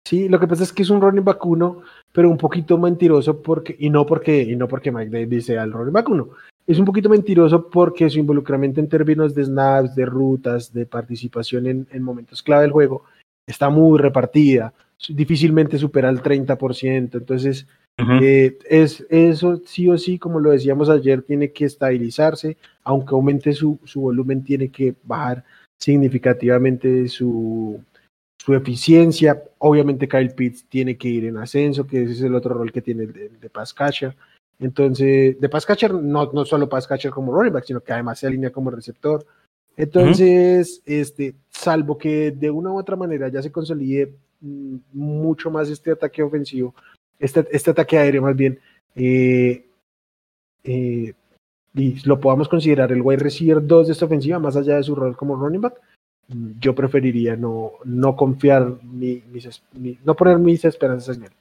Sí, lo que pasa es que es un running back uno, pero un poquito mentiroso porque, y no porque, y no porque Mike Davis sea el running back uno. Es un poquito mentiroso porque su involucramiento en términos de snaps, de rutas, de participación en, en momentos clave del juego está muy repartida difícilmente supera el 30%. Entonces, uh -huh. eh, es, eso sí o sí, como lo decíamos ayer, tiene que estabilizarse, aunque aumente su, su volumen, tiene que bajar significativamente su, su, eficiencia. Obviamente Kyle Pitts tiene que ir en ascenso, que ese es el otro rol que tiene de, de catcher. Entonces, de catcher, no, no solo catcher como running back, sino que además se alinea como receptor. Entonces, uh -huh. este, salvo que de una u otra manera ya se consolide mucho más este ataque ofensivo, este, este ataque aéreo más bien, eh, eh, y lo podamos considerar el wide receiver 2 de esta ofensiva, más allá de su rol como running back, yo preferiría no, no confiar, mi, mis, mi, no poner mis esperanzas en él.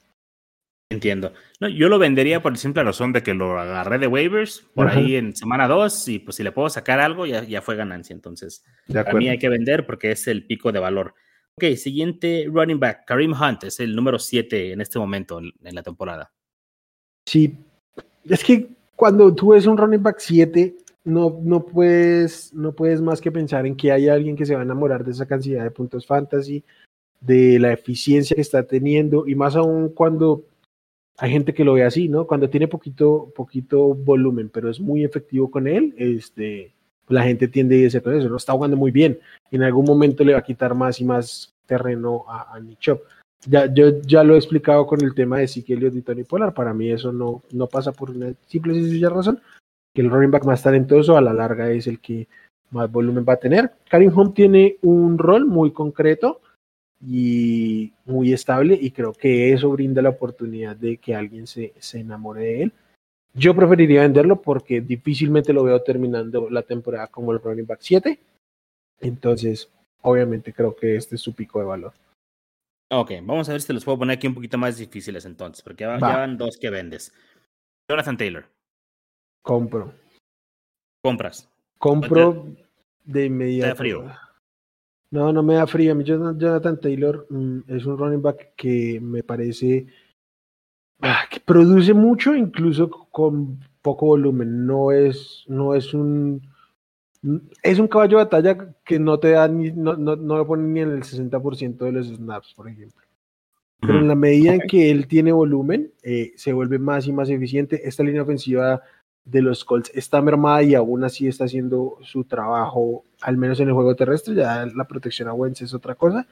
Entiendo. No, yo lo vendería por la simple razón de que lo agarré de waivers por ahí en semana 2 y pues si le puedo sacar algo ya, ya fue ganancia. Entonces, para mí hay que vender porque es el pico de valor. Ok, siguiente running back, Kareem Hunt, es el número 7 en este momento en, la temporada. Sí, es que cuando tú ves un running back 7, no, no, puedes, no puedes más que pensar en que hay alguien que se va a enamorar de esa cantidad de puntos fantasy, de la eficiencia que está teniendo, y más aún cuando hay gente que lo ve así, ¿no? Cuando tiene poquito, poquito volumen, pero es muy efectivo con él, este, la gente tiende a irse con eso, no está jugando muy bien. En algún momento le va a quitar más y más terreno a, a Nick Chubb. Ya, yo ya lo he explicado con el tema de Elliott y Tony Pollard. Para mí eso no, no pasa por una simple y sencilla razón. Que el running back más talentoso a la larga es el que más volumen va a tener. Karim Hunt tiene un rol muy concreto y muy estable y creo que eso brinda la oportunidad de que alguien se, se enamore de él. Yo preferiría venderlo porque difícilmente lo veo terminando la temporada como el running back 7. Entonces, obviamente creo que este es su pico de valor. Ok, vamos a ver si te los puedo poner aquí un poquito más difíciles entonces, porque ya, ya van dos que vendes. Jonathan Taylor. Compro. Compras. Compro de inmediato. ¿Te da frío? No, no me da frío. A mí Jonathan Taylor mm, es un running back que me parece ah, produce mucho, incluso con poco volumen. No es, no es un es un caballo de batalla que no te da ni, no, no, no lo pone ni en el 60% de los snaps, por ejemplo. Pero en la medida en que él tiene volumen, eh, se vuelve más y más eficiente. Esta línea ofensiva de los Colts está mermada y aún así está haciendo su trabajo, al menos en el juego terrestre. Ya la protección a Wentz es otra cosa.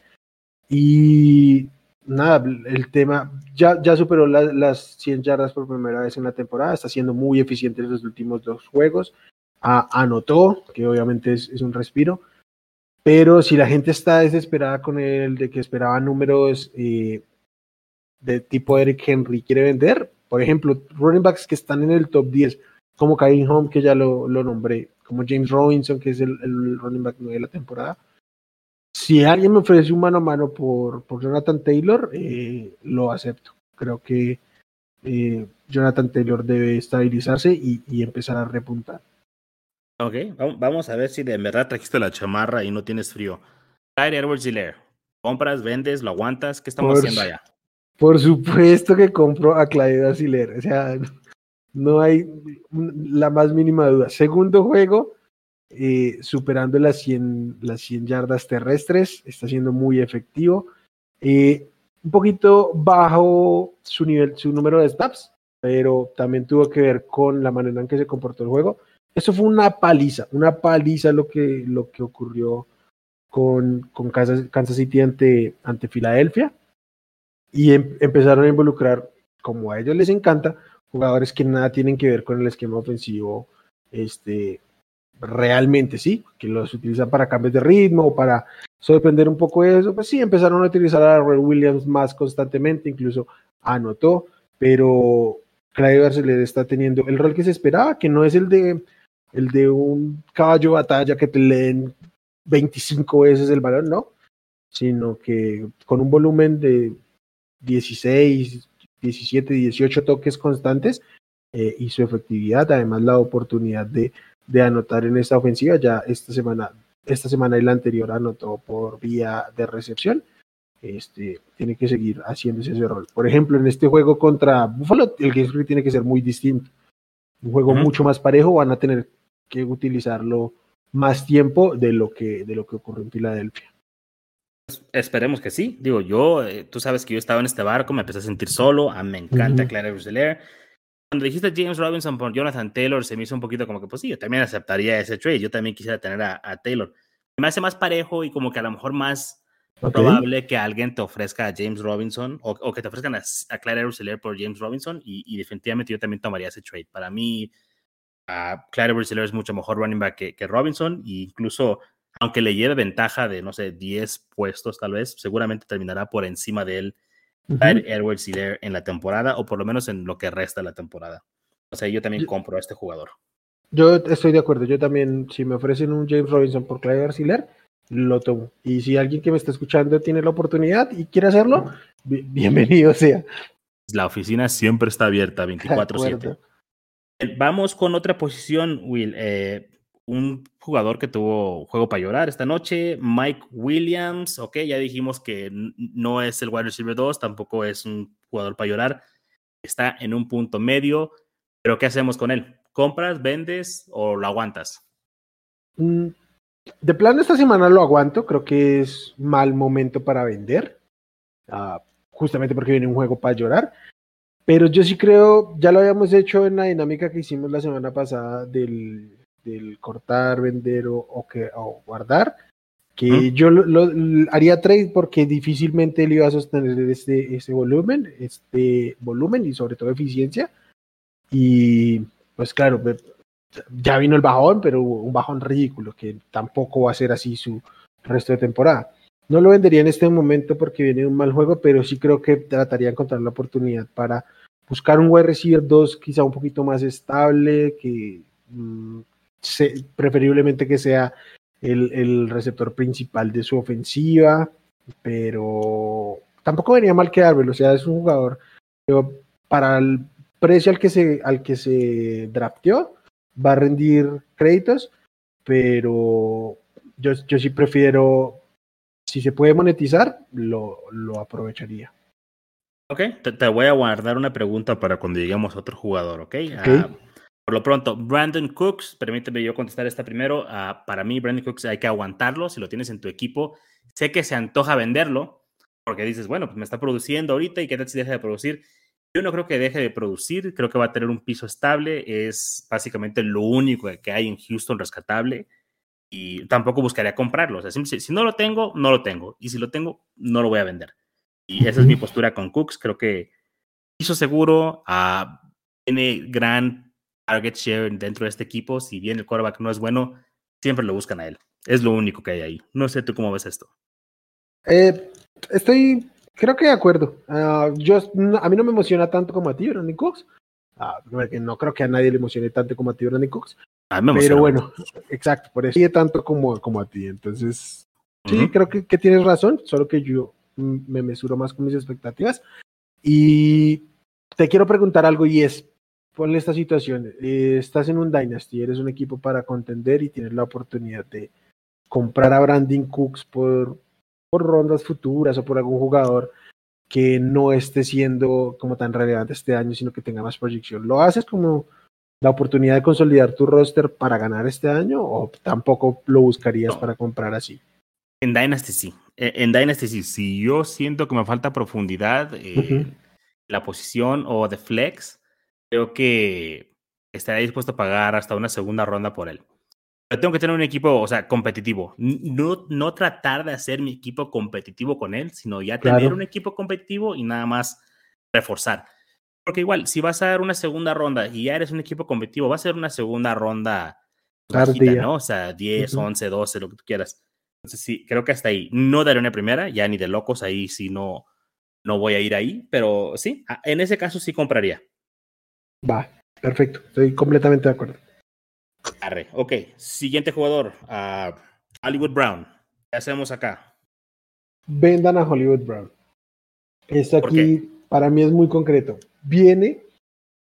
Y nada, el tema ya, ya superó la, las 100 yardas por primera vez en la temporada. Está siendo muy eficiente en los últimos dos juegos anotó, que obviamente es, un respiro. Pero si la gente está desesperada con él, de que esperaba números eh, de tipo Eric Henry, quiere vender, por ejemplo, running backs que están en el top 10, como Karim Home, que ya lo, lo nombré, como James Robinson, que es el, el running back de la temporada, si alguien me ofrece un mano a mano por, por Jonathan Taylor, eh, lo acepto. Creo que eh, Jonathan Taylor debe estabilizarse y, empezar a repuntar. Ok, vamos a ver si de verdad trajiste la chamarra y no tienes frío. Clyde Edwards ¿compras, vendes, lo aguantas? ¿Qué estamos haciendo allá? Por supuesto que compro a Clyde Edwards O sea, no hay la más mínima duda. Segundo juego, eh, superando las 100, las 100 yardas terrestres, está siendo muy efectivo. Eh, un poquito bajo su nivel, su número de snaps, pero también tuvo que ver con la manera en que se comportó el juego. Eso fue una paliza, una paliza lo que, lo que ocurrió con, con Kansas, City ante, ante Filadelfia. Y em, empezaron a involucrar, como a ellos les encanta, jugadores que nada tienen que ver con el esquema ofensivo este, realmente sí, que los utilizan para cambios de ritmo o para sorprender un poco eso, pues sí, empezaron a utilizar a Red Williams más constantemente, incluso anotó, pero Clyde Barcelona está teniendo el rol que se esperaba, que no es el de el de un caballo batalla que te leen 25 veces el balón, no, sino que con un volumen de 16, 17, 18 toques constantes eh, y su efectividad, además la oportunidad de de anotar en esta ofensiva. Ya esta semana, esta semana y la anterior anotó por vía de recepción. Este, tiene que seguir haciéndose ese rol. Por ejemplo, en este juego contra Buffalo, el game tiene que ser muy distinto. Un juego mucho más parejo, van a tener que utilizarlo más tiempo de lo que, de lo que ocurrió en Filadelfia. Esperemos que sí. Digo, yo, eh, tú sabes que yo estaba en este barco, me empecé a sentir solo. A, ah, me encanta uh -huh cuando dijiste James Robinson por Jonathan Taylor, se me hizo un poquito como que, pues sí, yo también aceptaría ese trade. Yo también quisiera tener a, Taylor. Me hace más parejo y como que a lo mejor más probable que alguien te ofrezca a James Robinson o, que te ofrezcan a, a Clyde por James Robinson y, definitivamente yo también tomaría ese trade. Para mí, uh, Clyde es mucho mejor running back que, que Robinson e incluso aunque le lleve ventaja de, no sé, 10 puestos tal vez, seguramente terminará por encima de él Edwards y en la temporada, o por lo menos en lo que resta de la temporada. O sea, yo también compro a este jugador. Yo estoy de acuerdo. Yo también, si me ofrecen un James Robinson por Clyde Arciller, lo tomo. Y si alguien que me está escuchando tiene la oportunidad y quiere hacerlo, bienvenido sea. La oficina siempre está abierta 24/7. Vamos con otra posición, Will. Eh, un jugador que tuvo juego para llorar esta noche, Mike Williams, ok, ya dijimos que no es el wide receiver 2, tampoco es un jugador para llorar, está en un punto medio, pero ¿qué hacemos con él? ¿Compras, vendes o lo aguantas? Mm, de plano esta semana lo aguanto, creo que es mal momento para vender, ah, justamente porque viene un juego para llorar, pero yo sí creo, ya lo habíamos hecho en la dinámica que hicimos la semana pasada del del cortar, vender o, que, o guardar, que yo lo, haría trade porque difícilmente le iba a sostener este, ese volumen, este volumen y sobre todo eficiencia. Y pues claro, ya vino el bajón, pero un bajón ridículo, que tampoco va a ser así su resto de temporada. No lo vendería en este momento porque viene un mal juego, pero sí creo que trataría de encontrar la oportunidad para buscar un wide receiver 2 quizá un poquito más estable, que preferiblemente que sea el, receptor principal de su ofensiva, pero tampoco venía mal quedármelo, o sea, es un jugador que para el precio al que se, al que se drafteó, va a rendir créditos, pero yo, yo sí prefiero, si se puede monetizar, lo, lo aprovecharía. Ok, te, voy a guardar una pregunta para cuando lleguemos a otro jugador, ¿ok? Ah, por lo pronto, Brandon Cooks, permíteme yo contestar esta primero. Ah, para mí, Brandon Cooks hay que aguantarlo si lo tienes en tu equipo. Sé que se antoja venderlo, porque dices, bueno, pues me está produciendo ahorita y qué tal si deja de producir. Yo no creo que deje de producir, creo que va a tener un piso estable, es básicamente lo único que hay en Houston rescatable y tampoco buscaría comprarlo. O sea, si, si no lo tengo, no lo tengo y si lo tengo, no lo voy a vender. Y esa es mi postura con Cooks, creo que piso seguro, uh, tiene gran target share dentro de este equipo. Si bien el quarterback no es bueno, siempre lo buscan a él. Es lo único que hay ahí. No sé tú cómo ves esto. Eh, estoy, creo que de acuerdo. Uh, yo, a mí no me emociona tanto como a ti, Brandon Cooks. Uh, no creo que a nadie le emocione tanto como a ti, Brandon Cooks. A mí me pero bueno, exacto, por eso tanto como, como a ti. Entonces, sí, creo que, que, tienes razón, solo que yo me mesuro más con mis expectativas. Y te quiero preguntar algo y es, ponle esta situación, eh, estás en un Dynasty, eres un equipo para contender y tienes la oportunidad de comprar a Brandon Cooks por, por rondas futuras o por algún jugador que no esté siendo como tan relevante este año, sino que tenga más proyección. ¿Lo haces como la oportunidad de consolidar tu roster para ganar este año o tampoco lo buscarías para comprar así? En Dynasty sí. E, en Dynasty sí. Si yo siento que me falta profundidad en la posición o de flex, creo que estaría dispuesto a pagar hasta una segunda ronda por él. Pero tengo que tener un equipo, o sea, competitivo. No, no tratar de hacer mi equipo competitivo con él, sino ya tener un equipo competitivo y nada más reforzar. Porque igual, si vas a dar una segunda ronda y ya eres un equipo competitivo, va a ser una segunda ronda bajita, ¿no? O sea, 10, 11, 12, lo que tú quieras. Entonces sí, creo que hasta ahí. No daré una primera, ya ni de locos, ahí sí no, no voy a ir ahí, pero sí, en ese caso sí compraría. Va, perfecto, estoy completamente de acuerdo. Arre, ok, siguiente jugador, uh, Hollywood Brown. ¿Qué hacemos acá? Vendan a Hollywood Brown. Esto aquí para mí es muy concreto. Viene,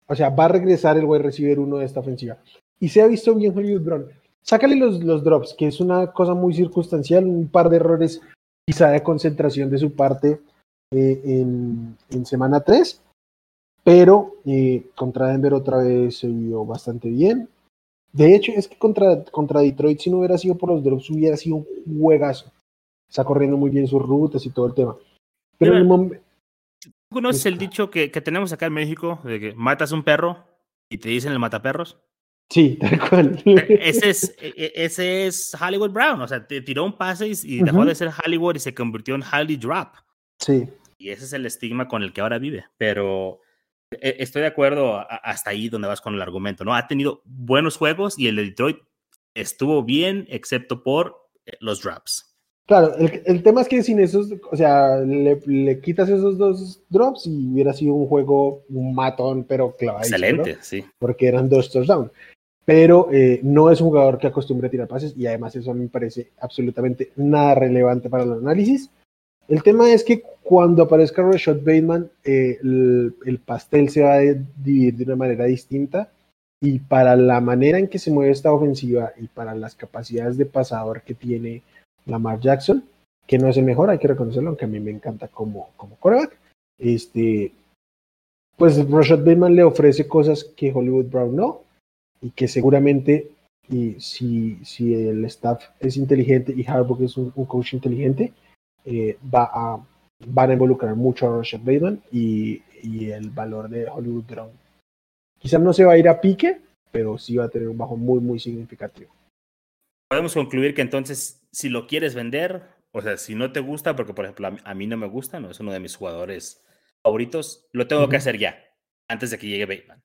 o sea, va a regresar el wide receiver uno de esta ofensiva. Y se ha visto bien Hollywood Brown. Sácale los, los drops, que es una cosa muy circunstancial, un par de errores quizá de concentración de su parte eh, en, en, semana 3, pero eh, contra Denver otra vez se vio bastante bien. De hecho, es que contra, contra Detroit, si no hubiera sido por los drops, hubiera sido un juegazo. Está corriendo muy bien sus rutas y todo el tema. Pero en el momento. ¿Conoces el dicho que, que, tenemos acá en México de que matas un perro y te dicen el mataperros? Sí, tal cual. E, [laughs] ese es, e, e, ese es Hollywood Brown. O sea, te tiró un pase y, dejó de ser Hollywood y se convirtió en Holly Drop. Sí. Y ese es el estigma con el que ahora vive. Pero estoy de acuerdo hasta ahí donde vas con el argumento, ¿no? Ha tenido buenos juegos y el de Detroit estuvo bien, excepto por eh, los drops. Claro, el, tema es que sin esos, o sea, le, quitas esos dos drops y hubiera sido un juego, un matón, pero clavado. Excelente, sí. Porque eran dos touchdowns. Pero eh, no es un jugador que acostumbre a tirar pases y además eso a mí me parece absolutamente nada relevante para el análisis. El tema es que cuando aparezca Rashad Bateman, eh, el, pastel se va a dividir de una manera distinta y para la manera en que se mueve esta ofensiva y para las capacidades de pasador que tiene Lamar Jackson, que no es el mejor, hay que reconocerlo, aunque a mí me encanta como, como coreback, este, pues Rashad Bateman le ofrece cosas que Hollywood Brown no y que seguramente y si, si el staff es inteligente y Harbaugh es un coach inteligente, eh, va a, van a involucrar mucho a Rashad Bateman y, y, el valor de Hollywood Brown. Quizás no se va a ir a pique, pero sí va a tener un bajo muy, muy significativo. Podemos concluir que entonces, si lo quieres vender, o sea, si no te gusta, porque por ejemplo a mí no me gusta, no es uno de mis jugadores favoritos, lo tengo que hacer ya, antes de que llegue Bateman.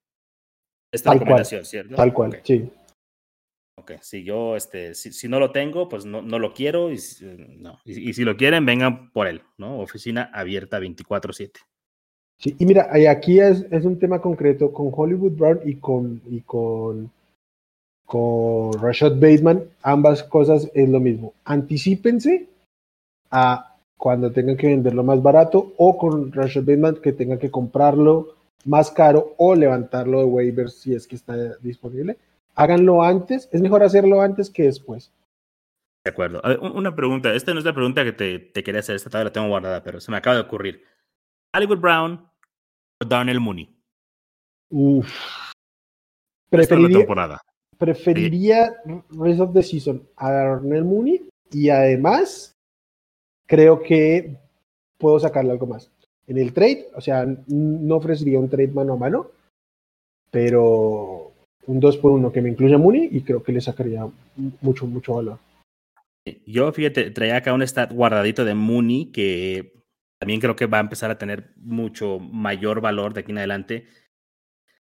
Esta recomendación, ¿cierto? Tal cual, sí. Ok, si yo, este, si, no lo tengo, pues no, no lo quiero y, no. Y, si lo quieren, vengan por él, ¿no? Oficina abierta 24/7. Sí, y mira, aquí es, es, un tema concreto con Hollywood Brown y con, y con, con Rashad Bateman, ambas cosas es lo mismo. Anticípense a cuando tengan que venderlo más barato o con Rashad Bateman que tengan que comprarlo más caro o levantarlo de waivers si es que está disponible háganlo antes, es mejor hacerlo antes que después. De acuerdo. una pregunta, esta no es la pregunta que te, quería hacer, esta todavía la tengo guardada, pero se me acaba de ocurrir. Hollywood Brown o Darnell Mooney. Uf. Preferiría, temporada. preferiría Rest of the Season a Darnell Mooney y además creo que puedo sacarle algo más. En el trade, o sea, no ofrecería un trade mano a mano, pero un 2 por 1 que me incluya Mooney y creo que le sacaría mucho, mucho valor. Yo, fíjate, traía acá un stat guardadito de Mooney que también creo que va a empezar a tener mucho mayor valor de aquí en adelante.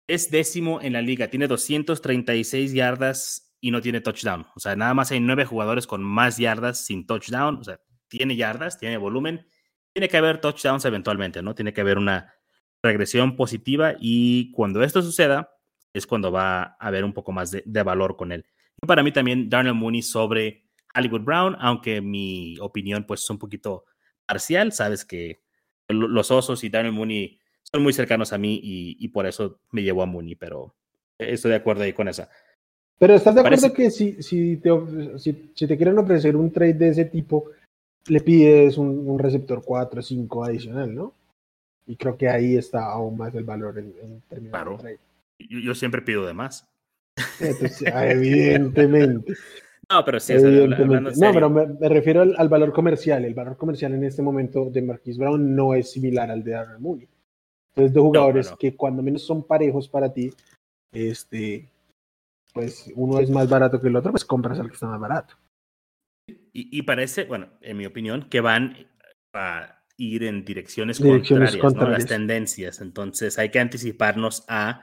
es décimo en la liga, tiene 236 yardas y no tiene touchdown. O sea, nada más hay nueve jugadores con más yardas sin touchdown. O sea, tiene yardas, tiene volumen. Tiene que haber touchdowns eventualmente, ¿no? Tiene que haber una regresión positiva y cuando esto suceda es cuando va a haber un poco más de, valor con él. Y para mí también Darnell Mooney sobre Hollywood Brown, aunque mi opinión pues es un poquito parcial, sabes que los Osos y Darnell Mooney son muy cercanos a mí y, por eso me llevo a Mooney, pero estoy de acuerdo ahí con esa. Pero ¿estás de acuerdo que si, si, te, si, si, te quieren ofrecer un trade de ese tipo, le pides un, receptor 4 o 5 adicional, ¿no? Y creo que ahí está aún más el valor en, términos claro. de trade. Yo, siempre pido de más. Ah, evidentemente. [laughs] No, pero sí, evidentemente. no, pero me, refiero al, valor comercial. El valor comercial en este momento de Marquis Brown no es similar al de Aaron Mooney. Entonces, dos jugadores que cuando menos son parejos para ti, este, pues uno es más barato que el otro, pues compras al que está más barato. Y, parece, bueno, en mi opinión, que van a ir en direcciones, contrarias, ¿no? las tendencias. Entonces hay que anticiparnos a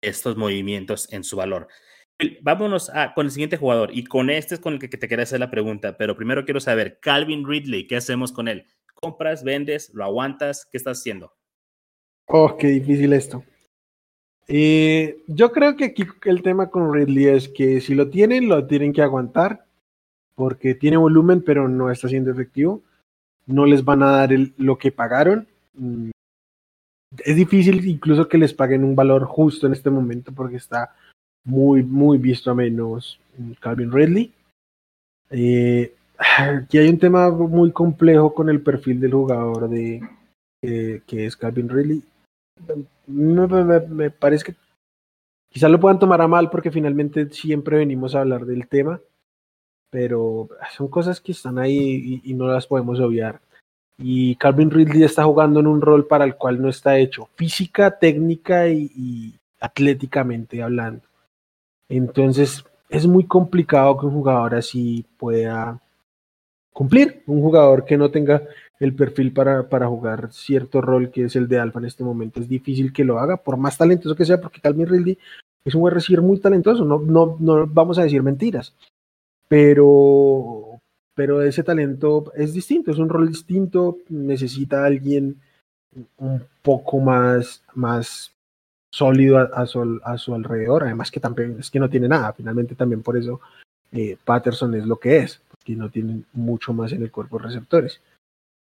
estos movimientos en su valor. Vámonos a, con el siguiente jugador y con este es con el que te quería hacer la pregunta, pero primero quiero saber, Calvin Ridley, ¿qué hacemos con él? ¿Compras, vendes, lo aguantas? ¿Qué estás haciendo? Oh, qué difícil esto. Eh, yo creo que aquí el tema con Ridley es que si lo tienen, lo tienen que aguantar porque tiene volumen, pero no está siendo efectivo. No les van a dar lo que pagaron. Mm, es difícil incluso que les paguen un valor justo en este momento porque está muy, muy visto a menos Calvin Ridley. Eh, aquí hay un tema muy complejo con el perfil del jugador de que es Calvin Ridley me, parece que quizás lo puedan tomar a mal porque finalmente siempre venimos a hablar del tema, pero son cosas que están ahí y, no las podemos obviar. Y Calvin Ridley está jugando en un rol para el cual no está hecho, física, técnica y atléticamente hablando. Entonces es muy complicado que un jugador así pueda cumplir, un jugador que no tenga el perfil para, para jugar cierto rol que es el de Alfa en este momento. Es difícil que lo haga, por más talentoso que sea, porque Calvin Ridley es un receiver muy talentoso, no, no, no vamos a decir mentiras, pero, pero ese talento es distinto, es un rol distinto, necesita alguien un poco más, más sólido a, su, a, su, alrededor, además que también es que no tiene nada, finalmente también por eso eh, Patterson es lo que es, porque no tiene mucho más en el cuerpo receptores.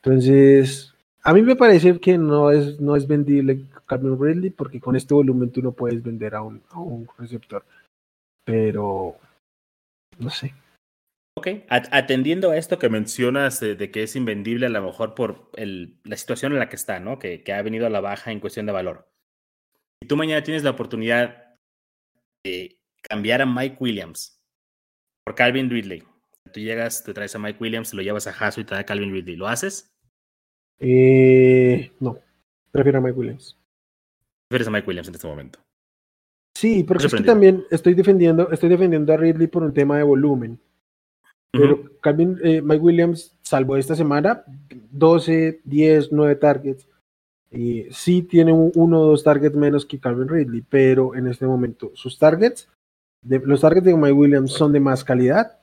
Entonces, a mí me parece que no es, no es vendible Calvin Ridley porque con este volumen tú no puedes vender a un, a un receptor. Pero, no sé. Ok, atendiendo a esto que mencionas de, que es invendible a lo mejor por el, la situación en la que está, ¿no? Que, que, ha venido a la baja en cuestión de valor. Y tú mañana tienes la oportunidad de cambiar a Mike Williams por Calvin Ridley. Tú llegas, te traes a Mike Williams, lo llevas a Hasso y te da a Calvin Ridley. ¿Lo haces? Eh, no, prefiero a Mike Williams. Prefieres a Mike Williams en este momento. Sí, porque es que también estoy defendiendo, estoy defendiendo a Ridley por un tema de volumen. Pero Calvin, eh, Mike Williams, salvo esta semana, 12, 10, 9 targets. y sí tiene uno o dos targets menos que Calvin Ridley, pero en este momento sus targets, los targets de Mike Williams son de más calidad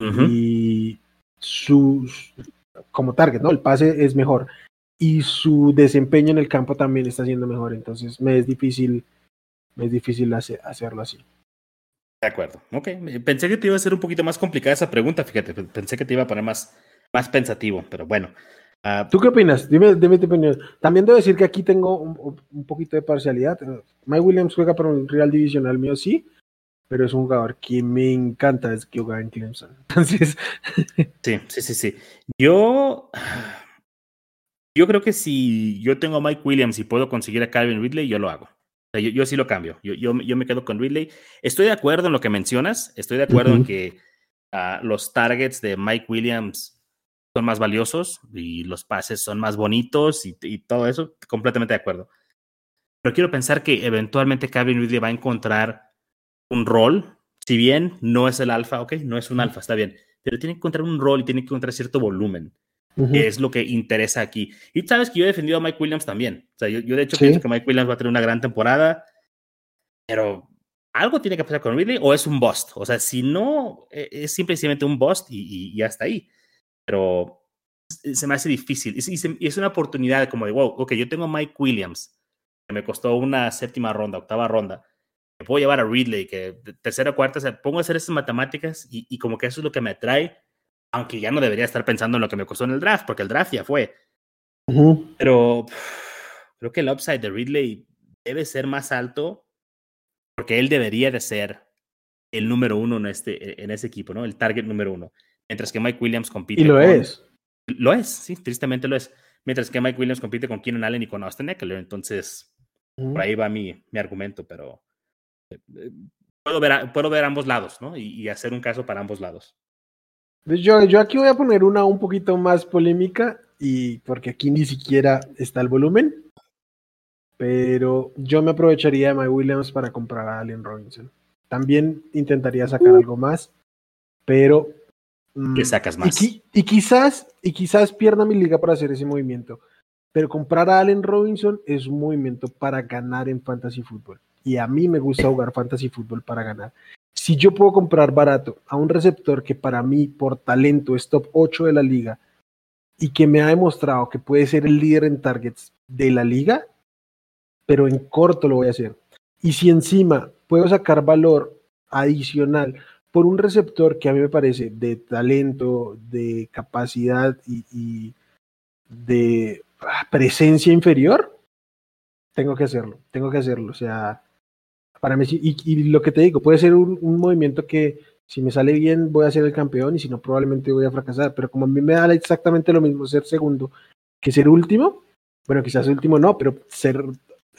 y sus como target, ¿no? El pase es mejor. Y su desempeño en el campo también está siendo mejor. Entonces me es difícil, me es difícil hacerlo así. De acuerdo. Ok. Pensé que te iba a ser un poquito más complicada esa pregunta, fíjate. Pensé que te iba a poner más, más pensativo, pero bueno. Ah, ¿Tú qué opinas? Dime, dime tu opinión. También debo decir que aquí tengo un, un poquito de parcialidad. Mike Williams juega para un Real Divisional mío, sí, pero es un jugador que me encanta desde que jugaba en Clemson. [laughs] Entonces. sí, sí, sí, sí. Yo. Yo creo que si yo tengo a Mike Williams y puedo conseguir a Calvin Ridley, yo lo hago. Yo, sí lo cambio. Yo, yo, yo, me quedo con Ridley. Estoy de acuerdo en lo que mencionas. Estoy de acuerdo en que ah, los targets de Mike Williams son más valiosos y los pases son más bonitos y, y todo eso. Completamente de acuerdo. Pero quiero pensar que eventualmente Calvin Ridley va a encontrar un rol, si bien no es el alfa, ok, no es un alfa, está bien, pero tiene que encontrar un rol y tiene que encontrar cierto volumen, que es lo que interesa aquí. Y sabes que yo he defendido a Mike Williams también. O sea, yo, de hecho pienso que Mike Williams va a tener una gran temporada. pero algo tiene que pasar con Ridley o es un bust. O sea, si no, e, es simplemente un bust y, y, hasta ahí. Pero se me hace difícil. Y, es una oportunidad como de, wow, ok, yo tengo a Mike Williams, que me costó una séptima ronda, octava ronda. Me puedo llevar a Ridley, que tercera o cuarta, o sea, pongo a hacer esas matemáticas y, y como que eso es lo que me atrae, aunque ya no debería estar pensando en lo que me costó en el draft, porque el draft ya fue. Pero creo que el upside de Ridley debe ser más alto porque él debería de ser el número uno en, este, en ese equipo, ¿no? El target número uno. Mientras que Mike Williams compite. Y lo es. Lo es, sí, tristemente lo es. Mientras que Mike Williams compite con Keenan Allen y con Austin Eckler. Entonces, por ahí va mi, mi argumento, pero eh, eh, puedo, ver, puedo ver ambos lados, ¿no? Y, hacer un caso para ambos lados. Pues yo, yo aquí voy a poner una un poquito más polémica y porque aquí ni siquiera está el volumen. Pero yo me aprovecharía de Mike Williams para comprar a Allen Robinson. También intentaría sacar algo más, pero mm, ¿Qué sacas más? Y, y, quizás, y quizás pierda mi liga para hacer ese movimiento. Pero comprar a Allen Robinson es un movimiento para ganar en Fantasy Football. Y a mí me gusta jugar Fantasy Football para ganar. Si yo puedo comprar barato a un receptor que para mí, por talento, es top 8 de la liga y que me ha demostrado que puede ser el líder en targets de la liga, pero en corto lo voy a hacer. Y si encima puedo sacar valor adicional por un receptor que a mí me parece de talento, de capacidad y, de ah, presencia inferior, tengo que hacerlo, tengo que hacerlo. O sea, para mí, y, lo que te digo, puede ser un, movimiento que si me sale bien voy a ser el campeón y si no probablemente voy a fracasar, pero como a mí me da exactamente lo mismo ser segundo que ser último, bueno, quizás último no, pero ser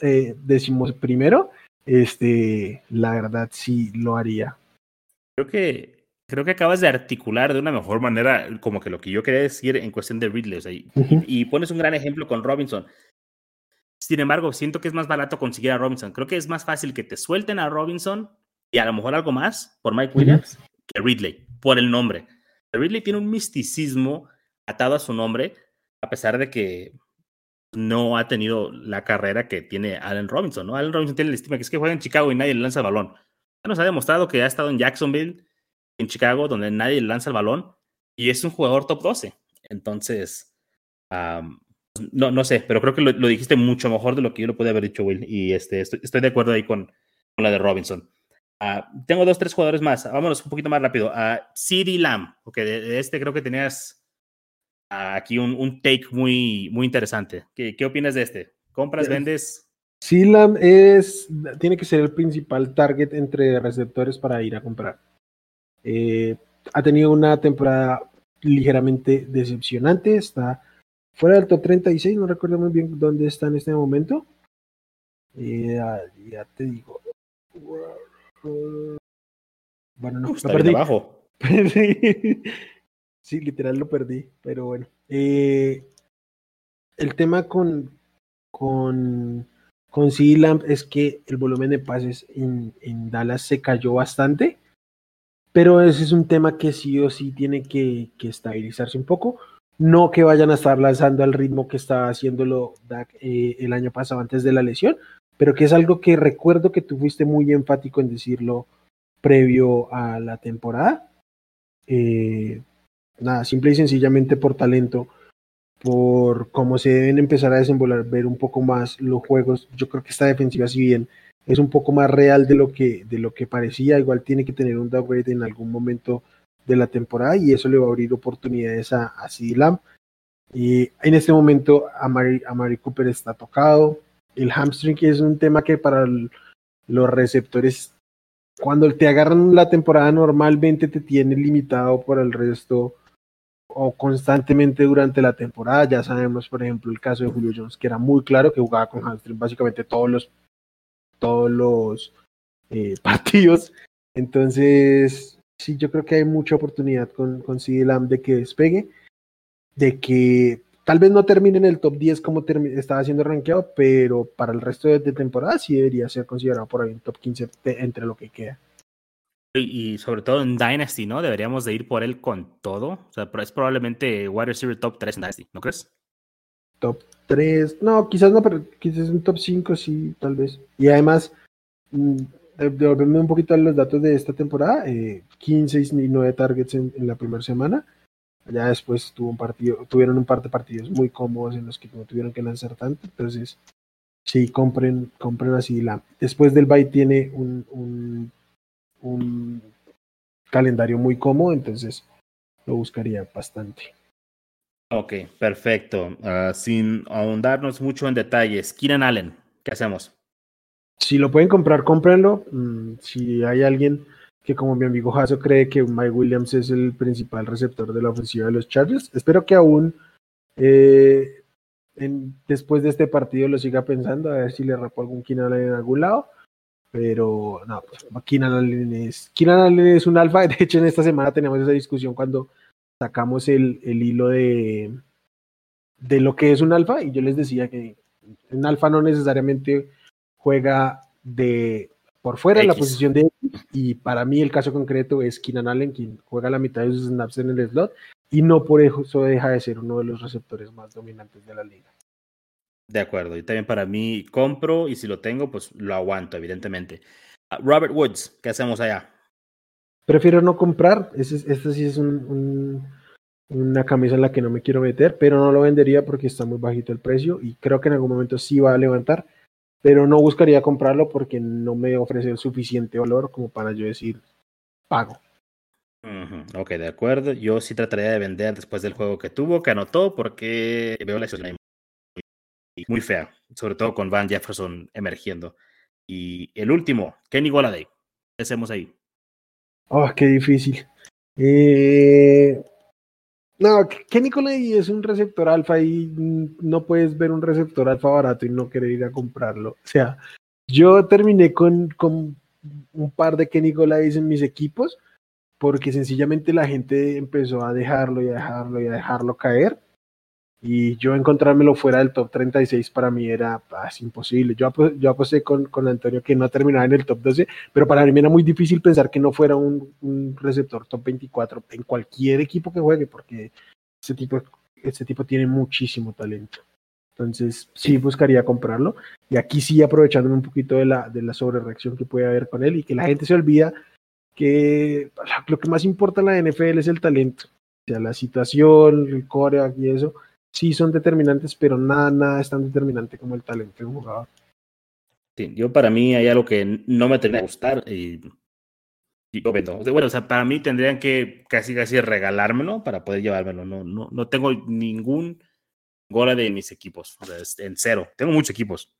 eh, decimos primero, este, la verdad sí lo haría. Creo que creo que acabas de articular de una mejor manera como que lo que yo quería decir en cuestión de Ridley. y, pones un gran ejemplo con Robinson. Sin embargo, siento que es más barato conseguir a Robinson. Creo que es más fácil que te suelten a Robinson y a lo mejor algo más por Mike Williams que Ridley, por el nombre. Ridley tiene un misticismo atado a su nombre, a pesar de que no ha tenido la carrera que tiene Allen Robinson, ¿no? Allen Robinson tiene el estima que es que juega en Chicago y nadie le lanza el balón. Ya nos ha demostrado que ha estado en Jacksonville, en Chicago, donde nadie le lanza el balón, y es un jugador top 12. Entonces, no, no sé, pero creo que lo, dijiste mucho mejor de lo que yo lo pude haber dicho, Will, y este, estoy, de acuerdo ahí con, con la de Robinson. Ah, tengo dos, tres jugadores más. Vámonos un poquito más rápido. a uh, CD Lamb, de este creo que tenías aquí un, un take muy, muy interesante. ¿Qué, ¿Qué, opinas de este? ¿Compras, vendes? Silam es, tiene que ser el principal target entre receptores para ir a comprar. Eh, ha tenido una temporada ligeramente decepcionante, está fuera del top 36, no recuerdo muy bien dónde está en este momento. Eh, ya te digo. Bueno, no, está perdí. abajo. [laughs] Sí, literal lo perdí, pero bueno. Eh, el tema con, con, con C-Lamp es que el volumen de pases en, en, Dallas se cayó bastante, pero ese es un tema que sí o sí tiene que, que estabilizarse un poco. No que vayan a estar lanzando al ritmo que estaba haciéndolo Dak eh, el año pasado antes de la lesión, pero que es algo que recuerdo que tú fuiste muy enfático en decirlo previo a la temporada. Eh, nada, simple y sencillamente por talento, por cómo se deben empezar a desenvolver un poco más los juegos. Yo creo que esta defensiva, si bien es un poco más real de lo que, de lo que parecía, igual tiene que tener un downgrade en algún momento de la temporada y eso le va a abrir oportunidades a, a Y en este momento a Mari, a Mari Cooper está tocado. El hamstring es un tema que para los receptores, cuando te agarran la temporada normalmente te tiene limitado por el resto o constantemente durante la temporada. Ya sabemos, por ejemplo, el caso de Julio Jones, que era muy claro que jugaba con hamstring básicamente todos los, todos los eh, [laughs] partidos. Entonces, sí, yo creo que hay mucha oportunidad con, con CD Lamb de que despegue, de que tal vez no termine en el top 10 como estaba siendo rankeado, pero para el resto de, de temporada sí debería ser considerado por ahí en top 15 entre lo que queda. Y, sobre todo en Dynasty, ¿no? Deberíamos de ir por él con todo. O sea, es probablemente Wide Receiver top 3 en Dynasty, ¿no crees? Top 3, no, quizás no, pero quizás un top 5 sí, tal vez. Y además, mm, devolverme un poquito a los datos de esta temporada, 15 y 9 targets en, la primera semana. Ya después tuvo un partido, tuvieron un par de partidos muy cómodos en los que no tuvieron que lanzar tanto. Entonces, sí, compren, compren así. La, después del bye tiene un, un, calendario muy cómodo, entonces lo buscaría bastante. Ok, perfecto. Ah, sin ahondarnos mucho en detalles, Keenan Allen, ¿qué hacemos? Si lo pueden comprar, cómprenlo. Mm, si hay alguien que como mi amigo Jaso cree que Mike Williams es el principal receptor de la ofensiva de los Chargers. Espero que aún eh, después de este partido lo siga pensando, a ver si le rapó algún Keenan en algún lado. Pero no, pues Keenan Allen es, un alfa. [laughs] De hecho, en esta semana tenemos esa discusión cuando sacamos el, hilo de lo que es un alfa. Y yo les decía que un alfa no necesariamente juega de por fuera en la posición de y para mí el caso concreto es Keenan Allen quien juega la mitad de sus snaps en el slot y no por eso deja de ser uno de los receptores más dominantes de la liga. De acuerdo, y también para mí compro y si lo tengo pues lo aguanto evidentemente. Ah, Robert Woods, ¿qué hacemos allá? Prefiero no comprar, esta sí es una camisa en la que no me quiero meter, pero no lo vendería porque está muy bajito el precio y creo que en algún momento sí va a levantar pero no buscaría comprarlo porque no me ofrece el suficiente valor como para yo decir pago. Ok, de acuerdo. Yo sí trataría de vender después del juego que tuvo, que anotó, porque veo la situación muy, muy fea, sobre todo con Van Jefferson emergiendo. Y el último, Kenny Goladay. ¿Qué hacemos ahí? Oh, qué difícil. Eh, no, Kenny Coley es un receptor alfa y no puedes ver un receptor alfa barato y no querer ir a comprarlo. O sea, yo terminé con, con un par de Kenny en mis equipos porque sencillamente la gente empezó a dejarlo y a dejarlo y a dejarlo caer. Y yo encontrármelo fuera del top 36 para mí era ah, imposible. Yo, yo aposté con, con, Antonio que no terminaba en el top 12, pero para mí era muy difícil pensar que no fuera un, un receptor top 24 en cualquier equipo que juegue, porque ese tipo, ese tipo tiene muchísimo talento. Entonces, sí buscaría comprarlo. Y aquí sí aprovechándome un poquito de la, de la sobrereacción que puede haber con él y que la gente se olvida que lo que más importa en la NFL es el talento. O sea, la situación, el core y eso sí son determinantes, pero nada, nada es tan determinante como el talento de un jugador. Sí, yo para mí hay algo que no me tendría que gustar y, yo vendo. Bueno, o sea, para mí tendrían que casi casi regalármelo para poder llevármelo. No, no, no tengo ningún gola de mis equipos, o sea, en cero. Tengo muchos equipos,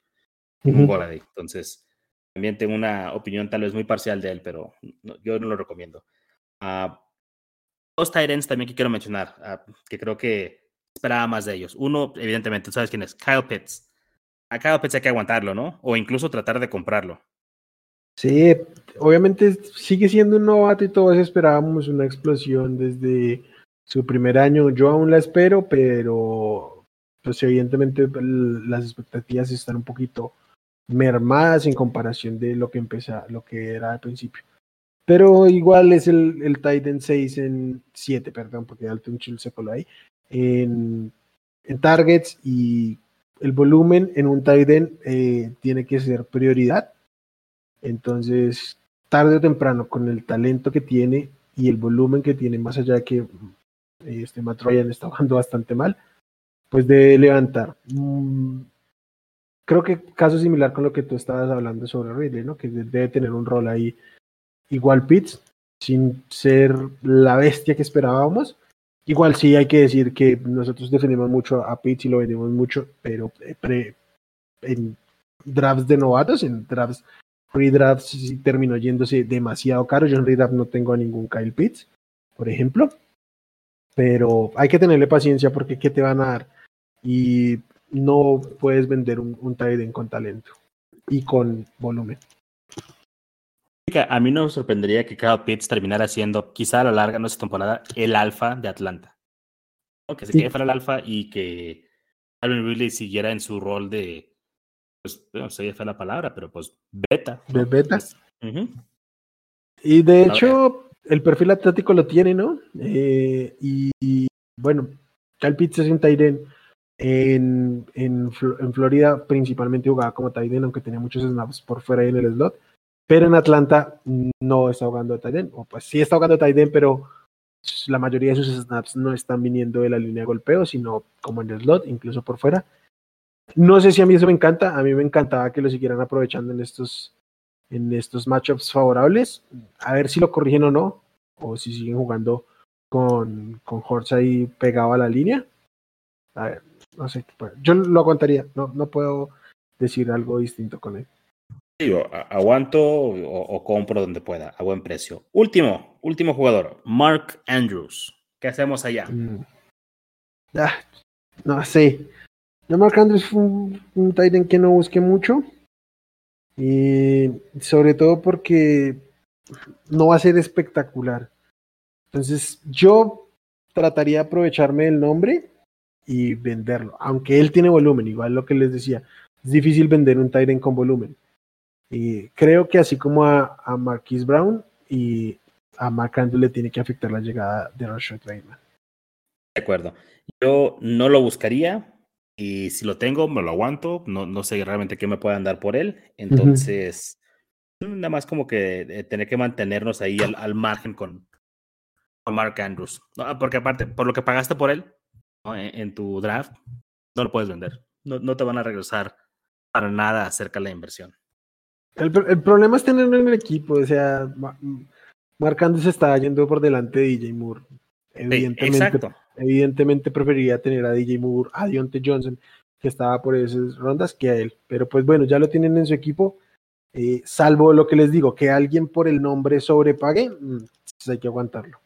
un gola de. Entonces, también tengo una opinión tal vez muy parcial de él, pero yo no lo recomiendo. Uh, dos Tyrants también que quiero mencionar, uh, que creo que esperaba más de ellos. Uno, evidentemente, sabes quién es, Kyle Pitts. A Kyle Pitts hay que aguantarlo, ¿no? O incluso tratar de comprarlo. Sí, obviamente sigue siendo un novato y todos esperábamos una explosión desde su primer año. Yo aún la espero, pero pues evidentemente las expectativas están un poquito mermadas en comparación de lo que empezó, lo que era al principio. Pero igual es el, el Titan 6 en 7, perdón, porque Alton Chill se coló ahí en, targets y el volumen en un tight end eh, tiene que ser prioridad. Entonces, tarde o temprano, con el talento que tiene y el volumen que tiene, más allá de que eh, este Matt Ryan está jugando bastante mal, pues debe levantar. Mm, creo que caso similar con lo que tú estabas hablando sobre Ridley, ¿no? Que debe tener un rol ahí igual Pitts, sin ser la bestia que esperábamos, Igual sí hay que decir que nosotros defendemos mucho a Pitts y lo vendemos mucho, pero en drafts de novatos, en drafts, free drafts terminó yéndose demasiado caro. Yo en redraft no tengo a ningún Kyle Pitts, por ejemplo. Pero hay que tenerle paciencia porque ¿qué te van a dar? Y no puedes vender un, un con talento y con volumen a mí no me sorprendería que Kyle Pitts terminara siendo, quizá a la larga, no esta temporada, el alfa de Atlanta. Que se quede fuera el alfa y que Alvin Ridley siguiera en su rol de, pues, no sé si fue la palabra, pero pues beta. De beta. Pues, y de hecho, el perfil atlético lo tiene, ¿no? Eh, y, bueno, Kyle Pitts es un Tyren. En, en, en, Florida principalmente jugaba como Tyren, aunque tenía muchos snaps por fuera en el slot pero en Atlanta no está jugando Tyden, o pues sí está jugando Tyden, pero la mayoría de sus snaps no están viniendo de la línea de golpeo, sino como en el slot, incluso por fuera. No sé si a mí eso me encanta, a mí me encantaba que lo siguieran aprovechando en estos, en estos matchups favorables, a ver si lo corrigen o no, o si siguen jugando con, con ahí pegado a la línea. A ver, no sé, yo lo aguantaría, no, no puedo decir algo distinto con él. Digo, aguanto o, compro donde pueda, a buen precio. Último, último jugador, Mark Andrews. ¿Qué hacemos allá? Mm. Ah, no sé. Mark Andrews fue un, un Titan que no busqué mucho. Y sobre todo porque no va a ser espectacular. Entonces, yo trataría de aprovecharme del nombre y venderlo. Aunque él tiene volumen, igual lo que les decía, es difícil vender un Titan con volumen. Y creo que así como a, a Marquise Brown y a Mark Andrews le tiene que afectar la llegada de Rashad Bateman. De acuerdo. Yo no lo buscaría y si lo tengo, me lo aguanto. No, no sé realmente qué me puedan dar por él. Entonces, nada más como que eh, tener que mantenernos ahí al, margen con, con, Mark Andrews. porque aparte, por lo que pagaste por él en, tu draft, no lo puedes vender. No, no te van a regresar para nada acerca de la inversión. El, problema es tenerlo en el equipo, o sea, Mark se está yendo por delante de DJ Moore. Evidentemente, evidentemente preferiría tener a DJ Moore, a Dionte Johnson, que estaba por esas rondas, que a él. Pero pues bueno, ya lo tienen en su equipo. Eh, salvo lo que les digo, que alguien por el nombre sobrepague, mm, pues hay que aguantarlo.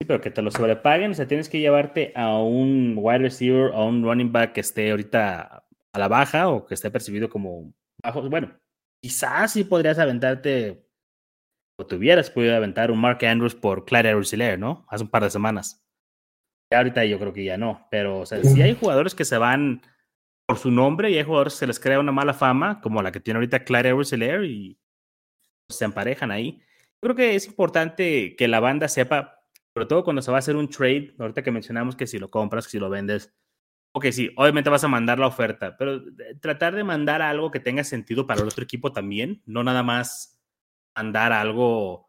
Sí, pero que te lo sobrepaguen, o sea, tienes que llevarte a un wide receiver, a un running back que esté ahorita a la baja o que esté percibido como bajo. Bueno, quizás sí podrías aventarte, o tuvieras podido aventar un Mark Andrews por Clyde Edwards ¿no? Hace un par de semanas. Ya ahorita yo creo que ya no, pero o sea, si hay jugadores que se van por su nombre y hay jugadores que se les crea una mala fama, como la que tiene ahorita Clyde Edwards y se emparejan ahí. Yo creo que es importante que la banda sepa, sobre todo cuando se va a hacer un trade, ahorita que mencionamos que si lo compras, que si lo vendes, ok, sí, obviamente vas a mandar la oferta, pero eh, tratar de mandar algo que tenga sentido para el otro equipo también, no nada más mandar algo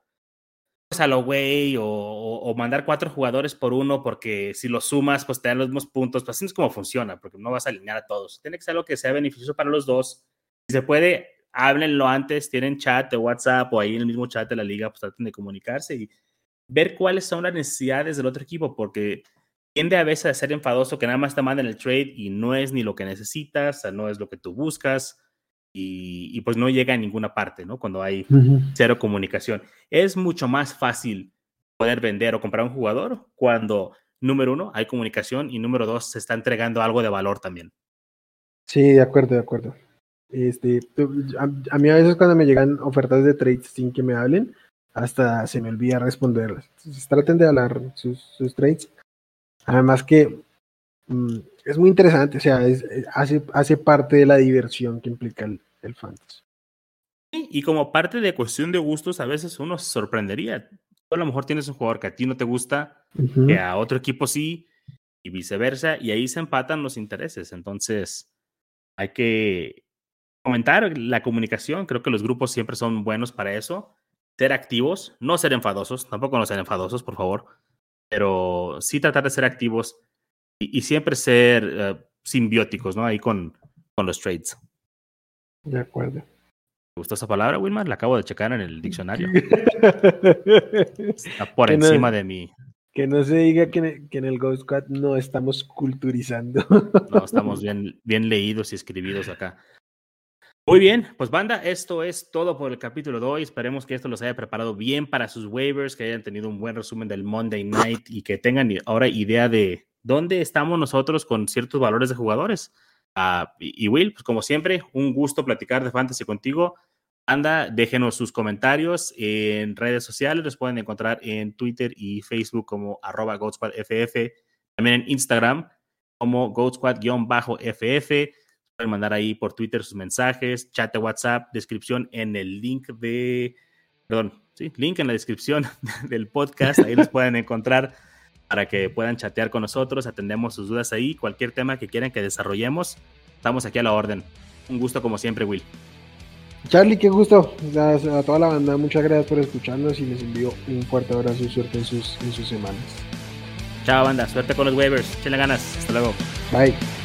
pues, a lo güey o, mandar cuatro jugadores por uno porque si lo sumas pues te dan los mismos puntos, pues así es como funciona, porque no vas a alinear a todos. Tiene que ser algo que sea beneficioso para los dos. Si se puede, háblenlo antes, tienen chat de WhatsApp o ahí en el mismo chat de la liga, pues traten de comunicarse y ver cuáles son las necesidades del otro equipo, porque tiende a veces a ser enfadoso que nada más te mandan el trade y no es ni lo que necesitas, no es lo que tú buscas y, pues no llega a ninguna parte, ¿no? Cuando hay cero comunicación. Es mucho más fácil poder vender o comprar un jugador cuando, número uno, hay comunicación y número dos, se está entregando algo de valor también. Sí, de acuerdo, de acuerdo. Este, a, mí a veces cuando me llegan ofertas de trades sin que me hablen, hasta se me olvida responderlas. Entonces, traten de hablar sus, sus trades Además que mm, es muy interesante, o sea, hace, hace parte de la diversión que implica el, el fantasy. Y como parte de cuestión de gustos, a veces uno se sorprendería. a lo mejor tienes un jugador que a ti no te gusta, que a otro equipo sí, y viceversa, y ahí se empatan los intereses. Entonces, hay que comentar la comunicación. Creo que los grupos siempre son buenos para eso. Ser activos, no ser enfadosos, tampoco no ser enfadosos, por favor pero sí tratar de ser activos y, siempre ser eh, simbióticos, ¿no? Ahí con, con los trades. De acuerdo. ¿Te gustó esa palabra, Wilmar? La acabo de checar en el diccionario. [laughs] Está por encima de mí. Que no se diga que, en el Ghost Squad no estamos culturizando. no, [laughs] estamos bien, bien leídos y escribidos acá. Muy bien, pues banda, esto es todo por el capítulo de hoy. Esperemos que esto los haya preparado bien para sus waivers, que hayan tenido un buen resumen del Monday Night y que tengan ahora idea de dónde estamos nosotros con ciertos valores de jugadores. Ah, y, Will, pues como siempre, un gusto platicar de fantasy contigo. Anda, déjenos sus comentarios en redes sociales, los pueden encontrar en Twitter y Facebook como arroba GoatSquadFF, también en Instagram como GoatSquad-FF pueden mandar ahí por Twitter sus mensajes, chat de WhatsApp, descripción en el link de, perdón, sí, link en la descripción [laughs] del podcast, ahí los [laughs] pueden encontrar para que puedan chatear con nosotros, atendemos sus dudas ahí, cualquier tema que quieran que desarrollemos, estamos aquí a la orden. Un gusto como siempre, Will. Charlie, qué gusto. A, toda la banda, muchas gracias por escucharnos y les envío un fuerte abrazo y suerte en sus, en sus semanas. Chao, banda. Suerte con los waivers. Échenle ganas. Hasta luego. Bye.